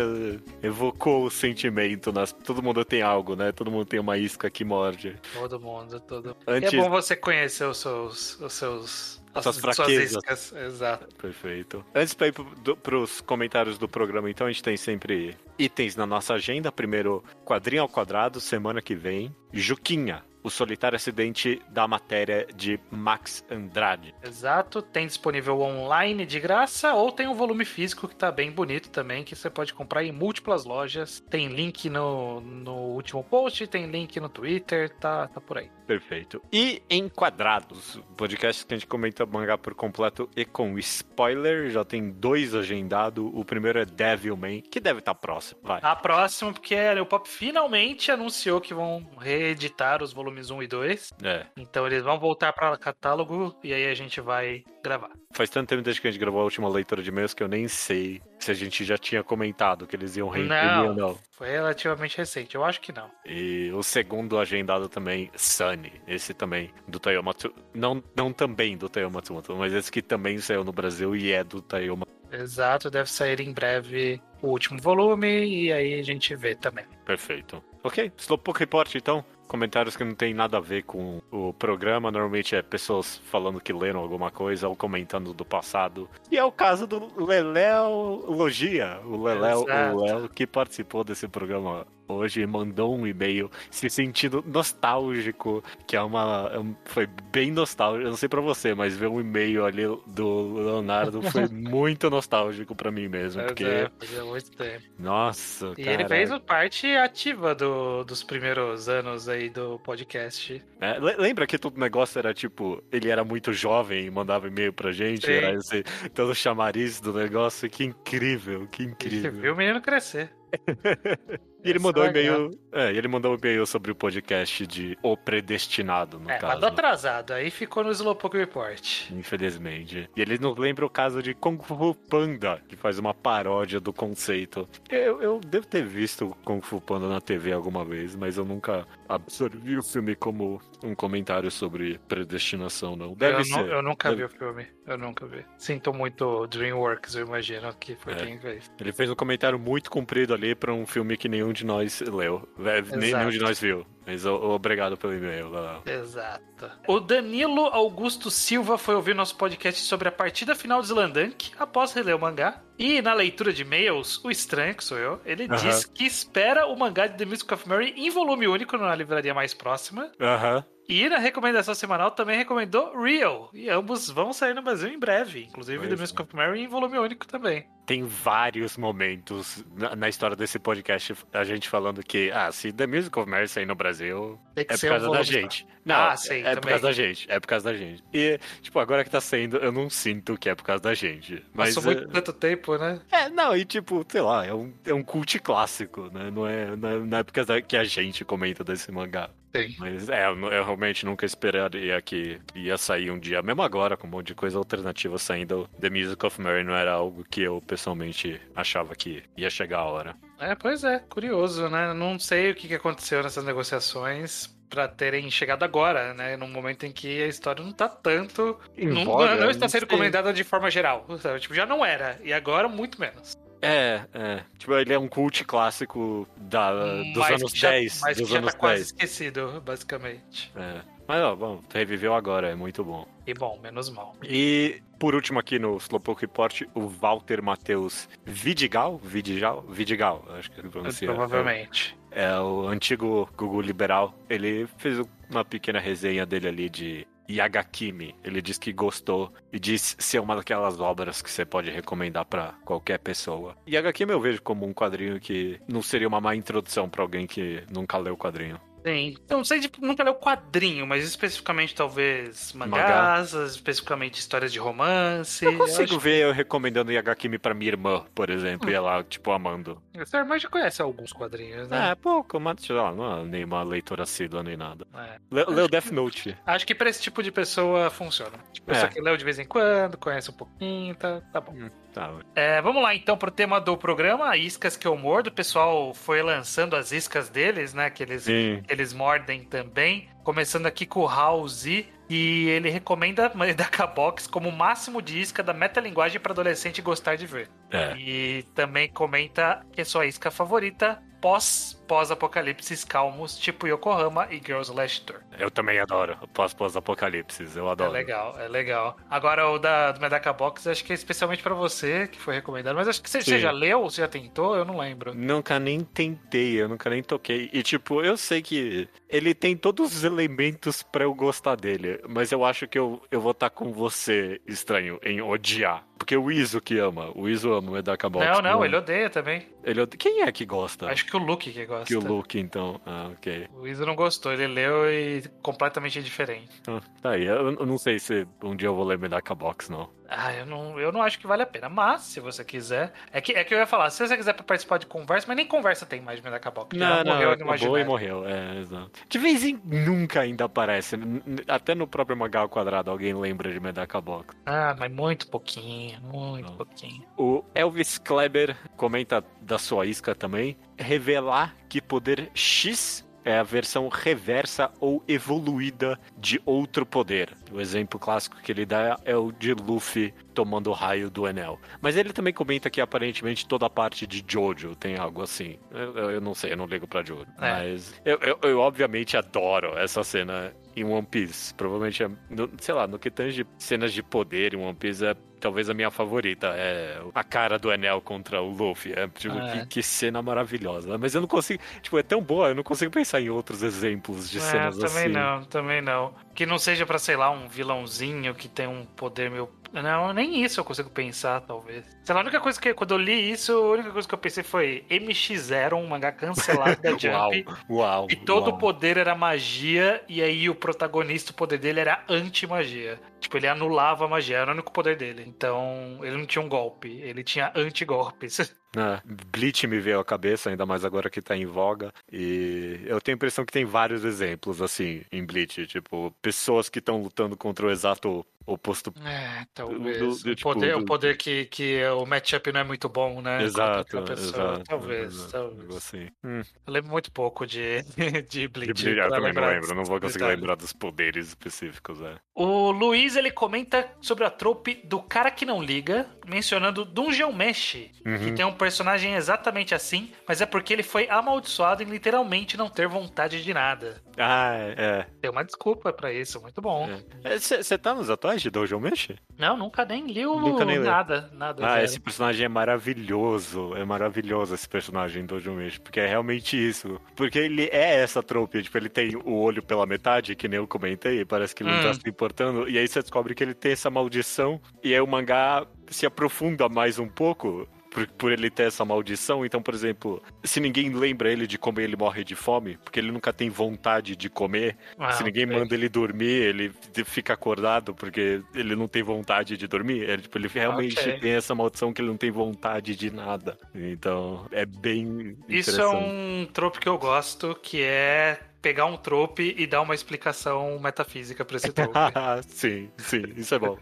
A: evocou o sentimento. Nas... Todo mundo tem algo, né? Todo mundo tem uma isca que morde.
D: Todo mundo, todo é
A: Antes...
D: É bom você conhecer os seus, os seus
A: suas
D: suas
A: fraquezas.
D: iscas. Exato.
A: Perfeito. Antes para ir do, pros comentários do programa, então, a gente tem sempre itens na nossa agenda. Primeiro, quadrinho ao quadrado, semana que vem. Juquinha, o solitário acidente da matéria de Max Andrade.
D: Exato. Tem disponível online de graça ou tem um volume físico que tá bem bonito também, que você pode comprar em múltiplas lojas. Tem link no, no último post, tem link no Twitter, tá, tá por aí.
A: Perfeito. E Enquadrados, podcast que a gente comenta mangá por completo e com spoiler. Já tem dois agendados. O primeiro é Devilman, que deve estar próximo. Vai.
D: A próxima, porque a Leopop finalmente anunciou que vão reeditar os volumes 1 e 2.
A: É.
D: Então eles vão voltar para catálogo e aí a gente vai gravar.
A: Faz tanto tempo desde que a gente gravou a última leitura de e-mails que eu nem sei se a gente já tinha comentado que eles iam reimprimir ou não.
D: Foi relativamente recente, eu acho que não.
A: E o segundo agendado também, Sunny. Esse também, do Taiyo Matsu... Não, não também do Taiyo Matsumoto, mas esse que também saiu no Brasil e é do Taiyo Matsumoto.
D: Exato, deve sair em breve o último volume e aí a gente vê também.
A: Perfeito. Ok, Slowpoke Report então. Comentários que não tem nada a ver com o programa. Normalmente é pessoas falando que leram alguma coisa ou comentando do passado. E é o caso do Leléo Logia. O Leléo, o Léo que participou desse programa hoje mandou um e-mail se sentindo nostálgico. Que é uma. é foi bem nostálgico. Eu não sei pra você, mas ver um e-mail ali do Leonardo foi muito nostálgico pra mim mesmo. Porque,
D: É, fazia muito tempo.
A: nossa.
D: E ele fez parte ativa do, dos primeiros anos aí do podcast.
A: É, le- lembra que todo negócio era tipo, ele era muito jovem e mandava e-mail pra gente,
D: Sim.
A: era esse todo chamariz do negócio, que incrível, que
D: Você
A: incrível.
D: viu o menino crescer.
A: E ele mandou um e-mail, é, ele mandou um e-mail sobre o podcast de O Predestinado, no
D: É,
A: caso.
D: mandou atrasado, aí ficou no Slowpoke Report.
A: Infelizmente. E ele nos lembra o caso de Kung Fu Panda, que faz uma paródia do conceito. Eu, eu devo ter visto Kung Fu Panda na TV alguma vez, mas eu nunca absorvi o filme como um comentário sobre predestinação, não. Deve
D: eu,
A: ser.
D: nu- eu nunca
A: Deve-
D: vi o filme, eu nunca vi. Sinto muito Dreamworks, eu imagino que foi
A: É.
D: quem fez.
A: Ele fez um comentário muito comprido ali pra um filme que nenhum de nós leu. É,
D: Exato.
A: Nenhum de nós viu. Mas obrigado pelo e-mail. Léo.
D: Exato. O Danilo Augusto Silva foi ouvir nosso podcast sobre a partida final de Slandank após reler o mangá. E na leitura de e-mails, o estranho, que sou eu, ele
A: Aham.
D: diz que espera o mangá de The Music of Mary em volume único na livraria mais próxima.
A: Aham.
D: E na recomendação semanal também recomendou Real. E ambos vão sair no Brasil em breve. Inclusive
A: Pois
D: The
A: é.
D: Music of Mary em volume único também.
A: Tem vários momentos na, na história desse podcast a gente falando que, ah, se The Music of Mary sair no Brasil, é por causa
D: um
A: da gente. Não,
D: Ah, sim,
A: é por
D: também.
A: causa da gente. É por causa da gente. E, tipo, agora que tá saindo, eu não sinto que é por causa da gente. Mas.
D: Passou
A: é-
D: muito tanto tempo, né?
A: É, não, e tipo, sei lá, é um, é um cult clássico, né? Não é, não é, não é por que a gente comenta desse mangá.
D: Sim.
A: Mas é, eu, eu realmente nunca esperaria que ia sair um dia, mesmo agora, com um monte de coisa alternativa saindo. The Music of Mary não era algo que eu pessoalmente achava que ia chegar a hora.
D: É, pois é, curioso, né? Não sei o que aconteceu nessas negociações pra terem chegado agora, né? Num momento em que a história não tá tanto. Não, não está sendo comentada de forma geral. sabe? Tipo, já não era. E agora, muito menos.
A: É, é. Tipo, ele é um cult clássico da, dos
D: Mas
A: anos
D: que já-
A: 10.
D: Mas
A: dos
D: que já
A: anos
D: tá quase
A: 10.
D: esquecido, basicamente.
A: É. Mas ó, bom, reviveu agora, é muito bom.
D: E bom, menos mal.
A: E por último aqui no Slowpoke Report, o Walter Matheus Vidigal, Vidigal, Vidigal, acho que ele pronuncia.
D: Provavelmente.
A: É o antigo Gugu liberal. Ele fez uma pequena resenha dele ali de Yagakimi. Ele diz que gostou e diz ser uma daquelas obras que você pode recomendar pra qualquer pessoa. Yagakimi eu vejo como um quadrinho que não seria uma má introdução pra alguém que nunca leu o quadrinho.
D: Sim. Eu não sei de nunca leu quadrinho, mas especificamente talvez mangás, especificamente histórias de romance.
A: Eu consigo
D: acho
A: ver eu recomendando Yagakimi pra minha irmã, por exemplo, e ela, tipo, amando.
D: que Sua irmã já conhece alguns quadrinhos, né?
A: É, pouco, mas lá, não é nenhuma leitora assídua nem nada.
D: É.
A: Le- Leu Death Note.
D: Acho que pra esse tipo de pessoa funciona. Tipo,
A: É.
D: pessoa que leu de vez em quando, conhece um pouquinho, tá, tá bom.
A: Tá,
D: É, vamos lá então pro tema do programa, iscas que eu mordo. O pessoal foi lançando as iscas deles, né? Que eles, que eles mordem também. Começando aqui com o House, e ele recomenda a Medaka Box como o máximo de isca da metalinguagem para adolescente gostar de ver.
A: É.
D: E também comenta que é sua isca favorita pós pós-apocalipses calmos, tipo Yokohama e Girls Last Tour.
A: Eu também adoro pós pós-apocalipse. Eu
D: É
A: adoro.
D: legal, é legal. Agora o da do Medaka Box, acho que é especialmente pra você que foi recomendado, mas acho que você, você já leu ou você já tentou? Eu não lembro.
A: Nunca nem tentei, eu nunca nem toquei. E tipo, eu sei que ele tem todos os elementos pra eu gostar dele, mas eu acho que eu, eu vou estar com você, estranho, em odiar. Porque o Iso que ama, o Iso ama o Medaka Box.
D: não, não, ele odeia também.
A: ele ode- Quem é que gosta?
D: Acho que o Luke que gosta.
A: que o Luke, então. Ah, ok.
D: O Iso não gostou, ele leu e completamente diferente.
A: Ah, tá aí, eu, eu não sei se um dia eu vou ler Medaka Box, não.
D: Ah, eu não, eu não acho que vale a pena. Mas, se você quiser. É que, é que eu ia falar, se você quiser participar de conversa, mas nem conversa tem mais de Medaka Box.
A: Não, não,
D: morreu
A: acabou e morreu, é, exato. De vez em nunca ainda aparece, até no próprio Magal ao quadrado alguém lembra de Medaka Box.
D: Ah, mas muito pouquinho, muito
A: Não.
D: pouquinho.
A: O Elvis Kleber comenta da sua isca também, revelar que poder X é a versão reversa ou evoluída de outro poder. O exemplo clássico que ele dá é o de Luffy tomando o raio do Enel. Mas ele também comenta que aparentemente toda a parte de Jojo tem algo assim. Eu, eu- não sei, eu não ligo pra Jojo.
D: É.
A: Mas eu, eu- eu obviamente adoro essa cena em One Piece. Provavelmente, é, no- sei lá, no que tange cenas de poder em One Piece é talvez a minha favorita. É a cara do Enel contra o Luffy. É, tipo,
D: É.
A: Que, que cena maravilhosa. Mas eu não consigo. Tipo, é tão boa, eu não consigo pensar em outros exemplos de
D: É,
A: cenas
D: também
A: assim.
D: não, também não. Que não seja pra, sei lá, um vilãozinho que tem um poder meio. Não, nem isso eu consigo pensar, talvez. Sei lá, a única coisa que. Quando eu li isso, a única coisa que eu pensei foi MX0, um mangá cancelado da
A: Uau,
D: Jump.
A: uau.
D: E todo
A: uau.
D: o poder era magia, e aí o protagonista, o poder dele era anti-magia. Tipo, ele anulava a magia, era o único poder dele. Então, ele não tinha um golpe, ele tinha anti-golpes.
A: É, Bleach me veio à cabeça, ainda mais agora que tá em voga. E eu tenho a impressão que tem vários exemplos, assim, em Bleach. Tipo, pessoas que estão lutando contra o exato oposto.
D: É, talvez.
A: Do- do-
D: o,
A: tipo,
D: poder,
A: do-
D: o poder que, que o matchup não é muito bom, né?
A: exato, exato.
D: Talvez,
A: exato,
D: talvez.
A: assim. Hum,
D: Eu lembro muito pouco de, de
A: de
D: Bleach.
A: Bleach, eu
D: pra
A: também não lembro, não vou conseguir lembrar dos poderes específicos, é.
D: O Luiz, ele comenta sobre a trope do cara que não liga, mencionando Dungeon Mesh, que
A: Uhum.
D: tem um personagem exatamente assim, mas é porque ele foi amaldiçoado em literalmente não ter vontade de nada.
A: Ah, é.
D: Tem uma desculpa pra isso, muito bom.
A: Você tá nos atuais de Dojo Mesh?
D: Não, nunca nem li o
A: Nunca nem
D: nada, nada.
A: Ah,
D: zero.
A: esse personagem é maravilhoso. É maravilhoso esse personagem do Dojo Mesh. Porque é realmente isso. Porque ele é essa trope. Tipo, ele tem o olho pela metade, que nem eu comentei. Parece que ele não tá
D: Hum.
A: se importando. E aí você descobre que ele tem essa maldição. E aí o mangá se aprofunda mais um pouco. Por, por ele ter essa maldição, então, por exemplo, se ninguém lembra ele de como ele morre de fome, porque ele nunca tem vontade de comer,
D: Ah,
A: se ninguém manda ele dormir, ele fica acordado porque ele não tem vontade de dormir. Ele, tipo, ele realmente
D: Ok.
A: tem essa maldição que ele não tem vontade de nada. Então, é bem
D: Isso é um trope que eu gosto, que é pegar um trope e dar uma explicação metafísica pra esse trope.
A: sim, sim, isso é bom.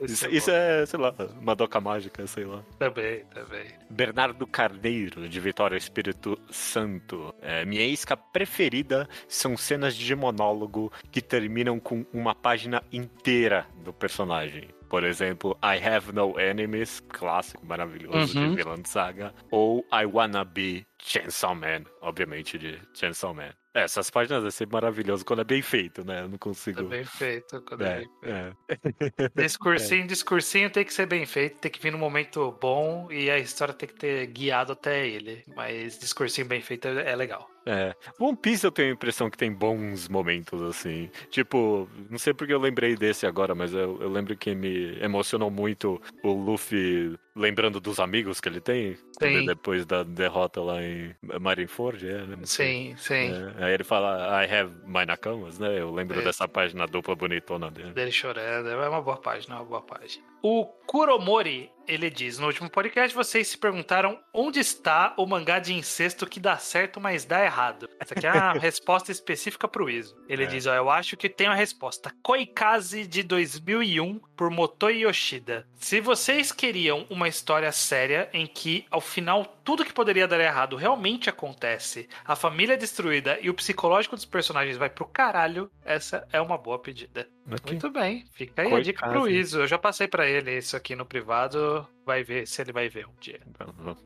D: Isso
A: Isso,
D: é
A: isso é, sei lá, uma doca mágica, sei lá.
D: também, também.
A: Bernardo Carneiro, de Vitória Espírito Santo. É, minha isca preferida são cenas de monólogo que terminam com uma página inteira do personagem. Por exemplo, I Have No Enemies, clássico maravilhoso
D: Uhum.
A: de Villain Saga. Ou I Wanna Be Chainsaw Man, obviamente de Chainsaw Man. É, Essas páginas é sempre maravilhoso quando é bem feito, né? Eu não consigo...
D: Tá bem feito. Quando é,
A: É,
D: bem feito.
A: é.
D: Discursinho, discursinho tem que ser bem feito, tem que vir num momento bom e a história tem que ter guiado até ele. Mas discursinho bem feito é é legal.
A: É. One Piece eu tenho a impressão que tem bons momentos, assim. Tipo, não sei porque eu lembrei desse agora, mas eu, eu lembro que me emocionou muito o Luffy lembrando dos amigos que ele tem.
D: Sim.
A: Depois da derrota lá em Marineford, é, né?
D: Sim, sim.
A: É, aí ele fala, I have my nakamas, né? Eu lembro
D: É.
A: dessa página dupla bonitona dele.
D: Dele chorando, é uma boa página, é uma boa página. O Kuromori, ele diz: No último podcast vocês se perguntaram onde está o mangá de incesto que dá certo, mas dá errado. Essa aqui é uma resposta específica pro Iso. Ele
A: É.
D: diz: Ó, eu acho que tem a resposta. Koikaze de 2001 por Motoi Yoshida. Se vocês queriam uma história séria em que ao final tudo que poderia dar errado realmente acontece, a família é destruída e o psicológico dos personagens vai pro caralho, essa é uma boa pedida.
A: Ok.
D: Muito bem, fica aí a
A: Koikaze.
D: dica pro Iso. Eu já passei pra ele isso aqui no privado, vai ver se ele vai ver um dia.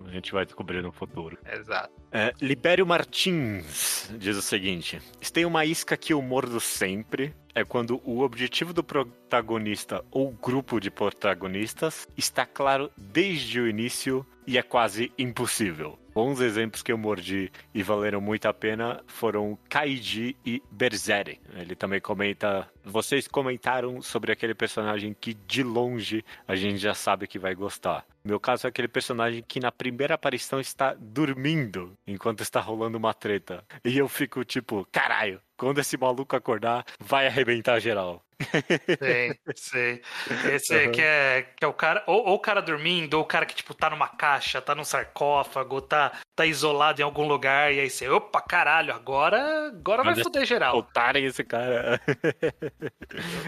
A: A gente vai descobrir no futuro.
D: Exato.
A: É, Libério Martins diz o seguinte: Se tem uma isca que eu mordo sempre, é quando o objetivo do protagonista ou grupo de protagonistas está claro desde o início e é quase impossível. Bons exemplos que eu mordi e valeram muito a pena foram Kaiji e Berserk. Ele também comenta. Vocês comentaram sobre aquele personagem que de longe a gente já sabe que vai gostar. Meu caso é aquele personagem que na primeira aparição está dormindo enquanto está rolando uma treta. E eu fico tipo, caralho, quando esse maluco acordar, vai arrebentar geral.
D: Sei, sei. Esse
A: Uhum.
D: que, é, que é o cara, ou, ou o cara dormindo, ou o cara que, tipo, tá numa caixa, tá num sarcófago, tá, tá isolado em algum lugar, e aí você, opa, caralho, agora, agora vai
A: é-
D: foder geral.
A: Soltarem esse cara.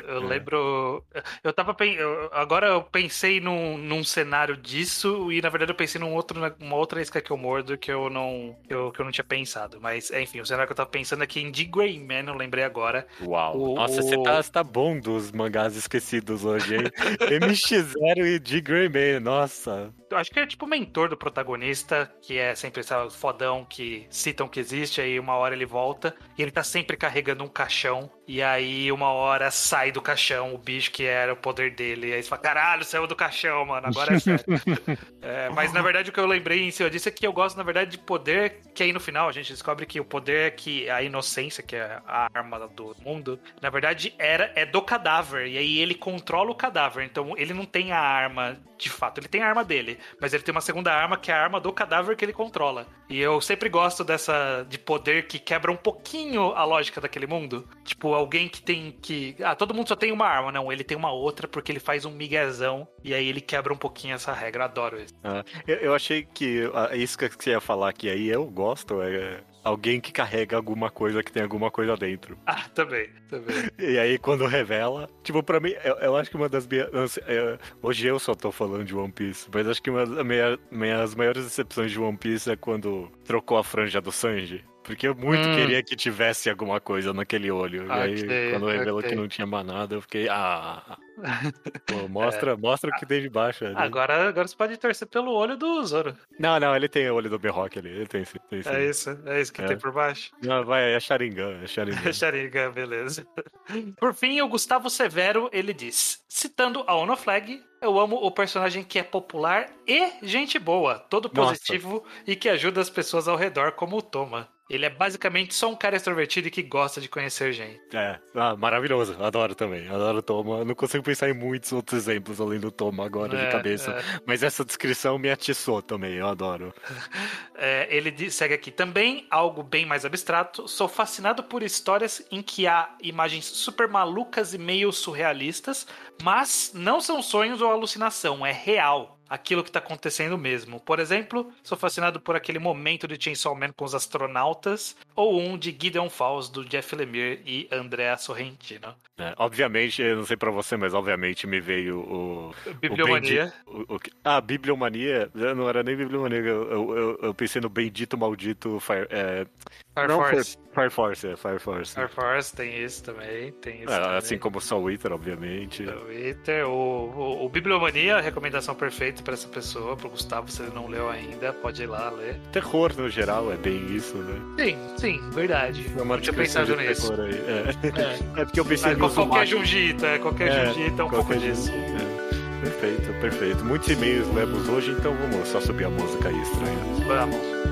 D: Eu lembro. Eu tava. eu- agora eu pensei num, num cenário disso, e na verdade eu pensei num outro, uma outra isca que eu mordo que eu não. Que eu, que eu não tinha pensado. Mas, enfim, o cenário que eu tava pensando aqui em The Grey Man, eu lembrei agora.
A: Uau.
D: O-
A: Nossa,
D: o-
A: você tá, você tá bom dos mangás esquecidos hoje, hein? MX0 e G Grey Man, nossa.
D: Eu acho que é tipo o mentor do protagonista, que é sempre esse fodão que citam que existe, aí uma hora ele volta e ele tá sempre carregando um caixão, e aí uma hora sai do caixão o bicho que era o poder dele, e aí você fala, caralho, saiu do caixão, mano, agora é sério. É, mas na verdade o que eu lembrei em cima disso é que eu gosto, na verdade, de poder, que aí no final a gente descobre que o poder é que a inocência, que é a arma do mundo, na verdade era é do cadáver, e aí ele controla o cadáver, então ele não tem a arma de fato, ele tem a arma dele, mas ele tem uma segunda arma que é a arma do cadáver que ele controla. E eu sempre gosto dessa de poder que quebra um pouquinho a lógica daquele mundo. Tipo, alguém que tem que. Ah, todo mundo só tem uma arma. Não, ele tem uma outra porque ele faz um miguezão. E aí ele quebra um pouquinho essa regra. Eu adoro isso.
A: Ah, eu, eu achei que a isca que você ia falar que aí eu gosto é alguém que carrega alguma coisa que tem alguma coisa dentro.
D: Ah, também, também.
A: E aí, quando revela, tipo, pra mim, eu, eu acho que uma das minhas. eu é, hoje eu só tô falando de One Piece, mas acho que uma das minha- minhas maiores decepções de One Piece é quando trocou a franja do Sanji. Porque eu muito
D: Hum.
A: queria que tivesse alguma coisa naquele olho. E aí, quando revelou
D: ok.
A: que não tinha mais nada, eu fiquei, ah. Pô, mostra, mostra o que tem de baixo. ali.
D: Agora, agora você pode torcer pelo olho do Zoro.
A: Não, não, ele tem o olho do Berrock ali. Ele tem, tem sim.
D: É isso, é isso que
A: É.
D: tem por baixo.
A: Não, vai, é Sharingan, é Sharingan.
D: Sharingan, beleza. Por fim, o Gustavo Severo, ele diz: Citando a Ono Flag, eu amo o personagem que é popular e gente boa, todo
A: Nossa.
D: positivo e que ajuda as pessoas ao redor, como o Toma. Ele é basicamente só um cara extrovertido e que gosta de conhecer gente.
A: É, ah, maravilhoso. Adoro também. Adoro Toma. Não consigo pensar em muitos outros exemplos além do Toma agora
D: É,
A: de cabeça.
D: é.
A: Mas essa descrição me atiçou também. Eu adoro.
D: É, ele segue aqui também, algo bem mais abstrato. Sou fascinado por histórias em que há imagens super malucas e meio surrealistas, mas não são sonhos ou alucinação, é real. Aquilo que tá acontecendo mesmo. Por exemplo, sou fascinado por aquele momento de Chainsaw Man com os astronautas, ou um de Gideon Falls do Jeff Lemire e Andrea Sorrentino.
A: É, obviamente, eu não sei pra você, mas obviamente me veio o.
D: Bibliomania.
A: O bendito, o, o, ah, Bibliomania? Não era nem Bibliomania. Eu, eu, eu- eu pensei no bendito maldito Fire, é,
D: Fire
A: não,
D: Force.
A: Fire Force, é, Fire Force.
D: Fire Force tem isso também, tem isso
A: É,
D: também.
A: assim como Soul Eater, obviamente.
D: Twitter, o, o, o Bibliomania, a recomendação perfeita pra essa pessoa, pro Gustavo, se ele não leu ainda, pode ir lá ler.
A: Terror no geral é bem isso, né?
D: Sim, sim, verdade.
A: É uma
D: tinha pensado nisso.
A: aí. É.
D: É.
A: É porque eu pensei
D: Mas
A: no
D: qual- qualquer. Jujita, é, qualquer
A: É,
D: Jujita é um
A: qualquer
D: pouco disso.
A: É. Perfeito, perfeito. Muitos e-mails lemos hoje, então vamos só subir a música aí estranha.
D: Vamos.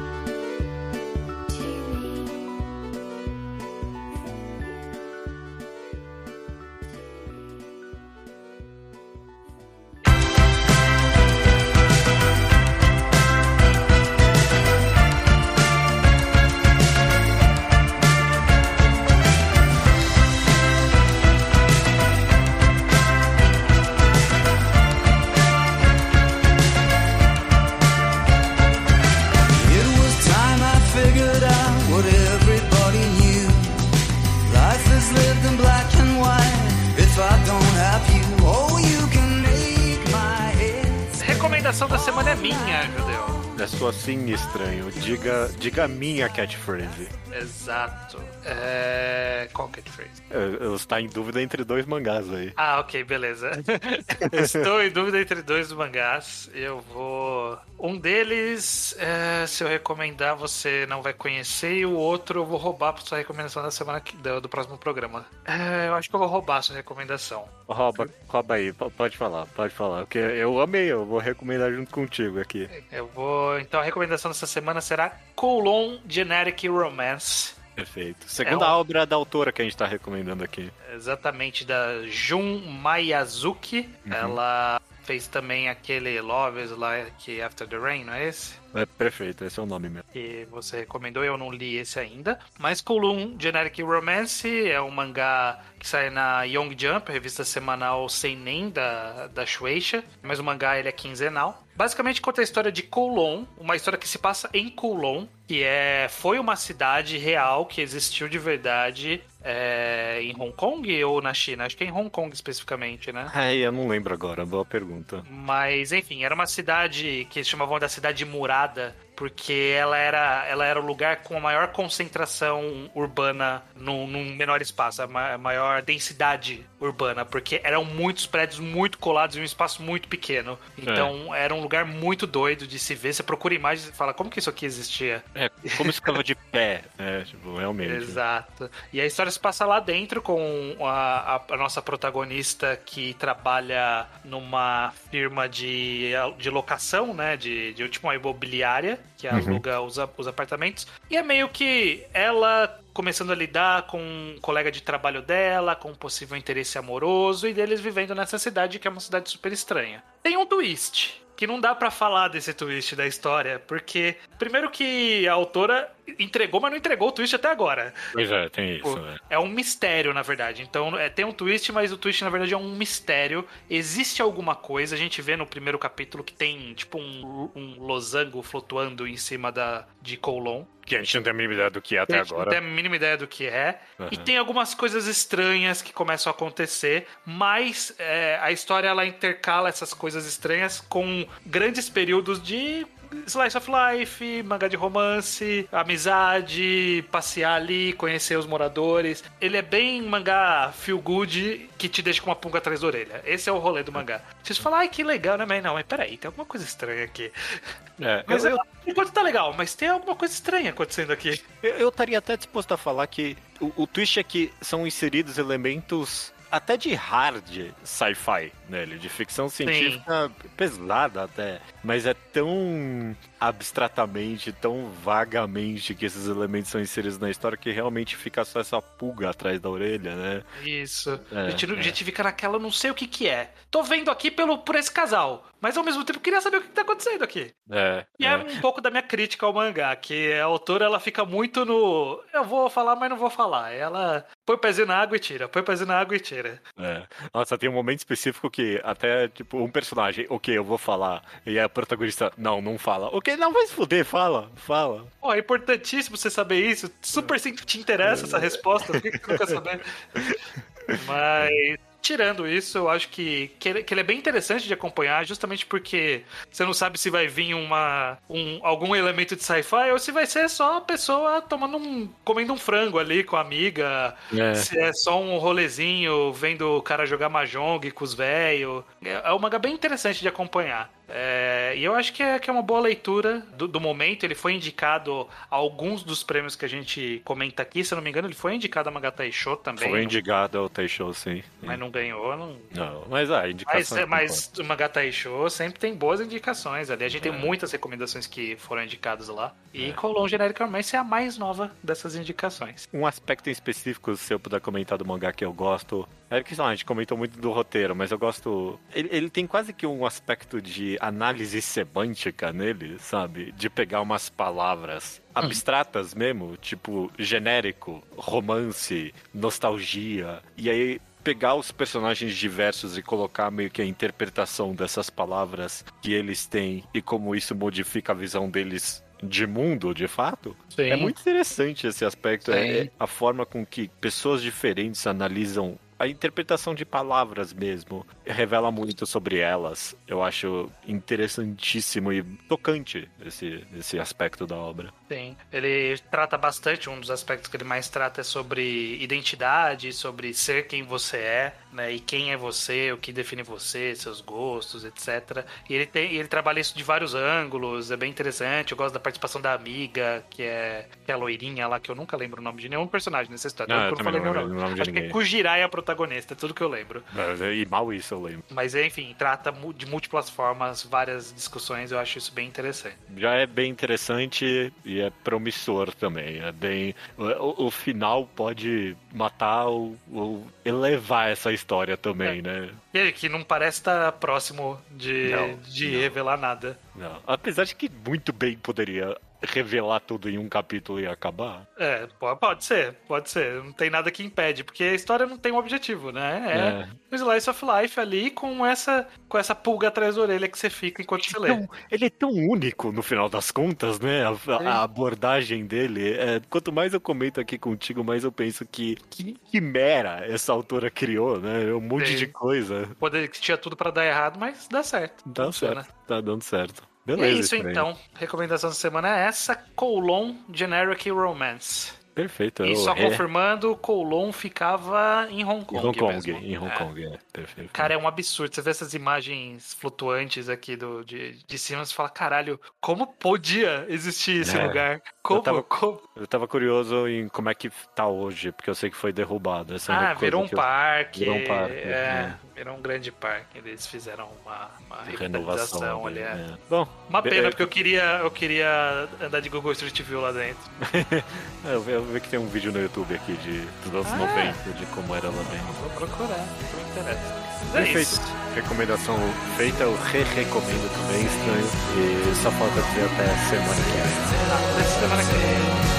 D: É
A: sim, estranho. Diga, diga a minha catchphrase.
D: Exato. É... Qual catchphrase?
A: Eu, eu está em dúvida entre dois mangás aí.
D: Ah, ok, beleza. Estou em dúvida entre dois mangás. Eu vou. Um deles, é, se eu recomendar, você não vai conhecer, e o outro eu vou roubar pra sua recomendação da semana que, do, do próximo programa. É, eu acho que eu vou roubar a sua recomendação.
A: Rouba, rouba aí, pode falar, pode falar. Porque eu amei, eu vou recomendar junto contigo aqui.
D: Eu vou. Então recomendação dessa semana será Colon Generic Romance.
A: Perfeito. Segunda
D: É um-
A: obra da autora que a gente tá recomendando aqui.
D: Exatamente, da Jun Mayazuki. Ela fez também aquele Love is Like After the Rain, não é esse?
A: É perfeito, esse é o nome mesmo.
D: que você recomendou, eu não li esse ainda. Mas Kulun Generic Romance é um mangá que sai na Young Jump, revista semanal sem nem da, da Shueisha, mas o mangá ele é quinzenal. Basicamente conta a história de Kowloon, uma história que se passa em Kowloon, que é, foi uma cidade real que existiu de verdade é, em Hong Kong ou na China? Acho que é em Hong Kong especificamente, né?
A: Ai, eu não lembro agora, boa pergunta.
D: Mas, enfim, era uma cidade que eles chamavam da cidade murada, porque ela era, ela era o lugar com a maior concentração urbana num, num menor espaço, a ma- maior densidade urbana, porque eram muitos prédios muito colados em um espaço muito pequeno. Então era um lugar muito doido de se ver. Você procura imagens e fala, como que isso aqui existia?
A: É, como isso ficava de pé, né? Tipo, realmente.
D: Exato. E a história se passa lá dentro com a, a- a nossa protagonista que trabalha numa firma de, de locação, né? De, de tipo uma imobiliária que aluga os, a- os apartamentos. E é meio que ela começando a lidar com um colega de trabalho dela, com um possível interesse amoroso, e deles vivendo nessa cidade que é uma cidade super estranha. Tem um twist. Que não dá pra falar desse twist da história, porque primeiro que a autora entregou, mas não entregou o twist até agora.
A: Pois é, tem isso,
D: Pô,
A: né?
D: É um mistério, na verdade. Então, é, tem um twist, mas o twist, na verdade, é um mistério. Existe alguma coisa, a gente vê no primeiro capítulo que tem, tipo, um, um losango flutuando em cima da, de Kowloon.
A: Que a gente não tem a mínima ideia do que é até
D: A gente
A: agora.
D: Não tem a mínima ideia do que é.
A: Uhum.
D: E tem algumas coisas estranhas que começam a acontecer, mas é, a história ela intercala essas coisas estranhas com grandes períodos de slice of life, mangá de romance, amizade, passear ali, conhecer os moradores. Ele é bem mangá feel good que te deixa com uma pulga atrás da orelha. Esse é o rolê do mangá. Vocês falam, ai que legal, né? Mas não, mas peraí, tem alguma coisa estranha aqui.
A: É,
D: Mas
A: eu,
D: enquanto tá legal, mas tem alguma coisa estranha acontecendo aqui.
A: eu, eu estaria até disposto a falar que o, o twist é que são inseridos elementos até de hard sci-fi nele, de ficção científica pesada até, mas é tão abstratamente, tão vagamente que esses elementos são inseridos na história que realmente fica só essa pulga atrás da orelha, né?
D: Isso.
A: É,
D: a, gente, não- a
A: é.
D: gente fica naquela, não sei o que que é. Tô vendo aqui pelo, por esse casal, mas ao mesmo tempo queria saber o que tá acontecendo aqui.
A: É,
D: E é. um pouco da minha crítica ao mangá, que a autora ela fica muito no. Eu vou falar, mas não vou falar. Ela põe o pezinho na água e tira, põe o pezinho na água e tira.
A: É. Nossa, tem um momento específico que até, tipo, um personagem, ok, eu vou falar, e a protagonista, não, não fala. Ok, não, vai se fuder, fala, fala.
D: Pô, é importantíssimo você saber isso. Super se te interessa essa resposta, por que, que você não quer saber? Mas. Tirando isso, eu acho que, que, ele, que ele é bem interessante de acompanhar, justamente porque você não sabe se vai vir uma, um, algum elemento de sci-fi ou se vai ser só a pessoa tomando um. comendo um frango ali com a amiga.
A: É.
D: Se é só um rolezinho, vendo o cara jogar Mahjong com os velhos. É é um mangá bem interessante de acompanhar. É, e eu acho que é, que é uma boa leitura do, do momento. Ele foi indicado a alguns dos prêmios que a gente comenta aqui. Se eu não me engano, ele foi indicado a Mangata Show também.
A: Foi indicado ao Taisho, sim.
D: Mas não ganhou. Não...
A: Não, mas ah,
D: Mas,
A: indicação.
D: é, mas o Mangata Show sempre tem boas indicações ali. A gente tem muitas recomendações que foram indicadas lá. E
A: É.
D: Colon Generic Romance é a mais nova dessas indicações.
A: Um aspecto em específico, se eu puder comentar do mangá que eu gosto, é que sei lá, a gente comentou muito do roteiro, mas eu gosto. Ele, ele tem quase que um aspecto de análise semântica nele, sabe? De pegar umas palavras abstratas mesmo, tipo genérico, romance, nostalgia, e aí pegar os personagens diversos e colocar meio que a interpretação dessas palavras que eles têm e como isso modifica a visão deles de mundo, de fato.
D: Sim.
A: É muito interessante esse aspecto. É, é a forma com que pessoas diferentes analisam a interpretação de palavras mesmo revela muito sobre elas. Eu acho interessantíssimo e tocante esse, esse aspecto da obra.
D: Sim. Ele trata bastante, um dos aspectos que ele mais trata é sobre identidade, sobre ser quem você é, né? E quem é você, o que define você, seus gostos, etc. E ele tem, ele trabalha isso de vários ângulos, é bem interessante. Eu gosto da participação da amiga, que é, que é a loirinha lá, que eu nunca lembro o nome de nenhum personagem nessa história.
A: Ah,
D: eu
A: eu
D: não falei
A: não lembro
D: nome. Acho que é
A: ninguém.
D: Kujirai é a protagonista, é tudo que eu lembro.
A: E mal isso eu lembro.
D: Mas enfim, trata de múltiplas formas, várias discussões, eu acho isso bem interessante.
A: Já é bem interessante e é promissor também. É bem. O, o final pode matar ou, ou elevar essa história também, né?
D: E ele que não parece estar próximo de,
A: Não,
D: de
A: não.
D: revelar nada.
A: Não. Apesar de que muito bem poderia revelar tudo em um capítulo e acabar.
D: É, po- pode ser, pode ser. Não tem nada que impede, porque a história não tem um objetivo, né? É, um slice of life ali com essa, com essa pulga atrás da orelha que você fica enquanto você lê.
A: Ele é tão único no final das contas, né? A, a abordagem dele. É, quanto mais eu comento aqui contigo, mais eu penso que que quimera essa autora criou, né? Um monte
D: Sim.
A: de coisa.
D: Poder que tinha tudo pra dar errado, mas dá certo.
A: Dá
D: Funciona.
A: certo. Tá dando certo.
D: E é
A: Beleza.
D: isso então. Recomendação da semana é essa: Colon Generic Romance.
A: Perfeito.
D: E
A: eu-
D: só
A: é-
D: confirmando, Colon ficava em Hong
A: Em
D: Kong.
A: Hong Kong,
D: mesmo.
A: em Hong
D: É.
A: Kong, é. Perfeito.
D: Cara, é um absurdo. Você vê essas imagens flutuantes aqui do, de, de cima, você fala, caralho, como podia existir esse
A: É.
D: lugar? Como?
A: tava-
D: como?
A: Eu tava curioso em como é que tá hoje, porque eu sei que foi derrubado. Essa
D: Ah, virou um
A: eu-
D: parque.
A: Virou um parque,
D: É,
A: é.
D: virou um grande parque. Eles fizeram uma, uma
A: Renovação.
D: ali. é.
A: É. Bom,
D: Uma pena, porque eu queria, eu queria andar de Google Street View lá dentro.
A: é, eu eu vi que tem um vídeo no YouTube aqui de, dos anos
D: Ah.
A: 90, de como era lá dentro.
D: Vou procurar, me interessa. Mas é
A: Perfeito.
D: isso.
A: Recomendação feita, eu re-recomendo também, estranho. E só falta dizer até semana que vem.
D: Até semana que vem.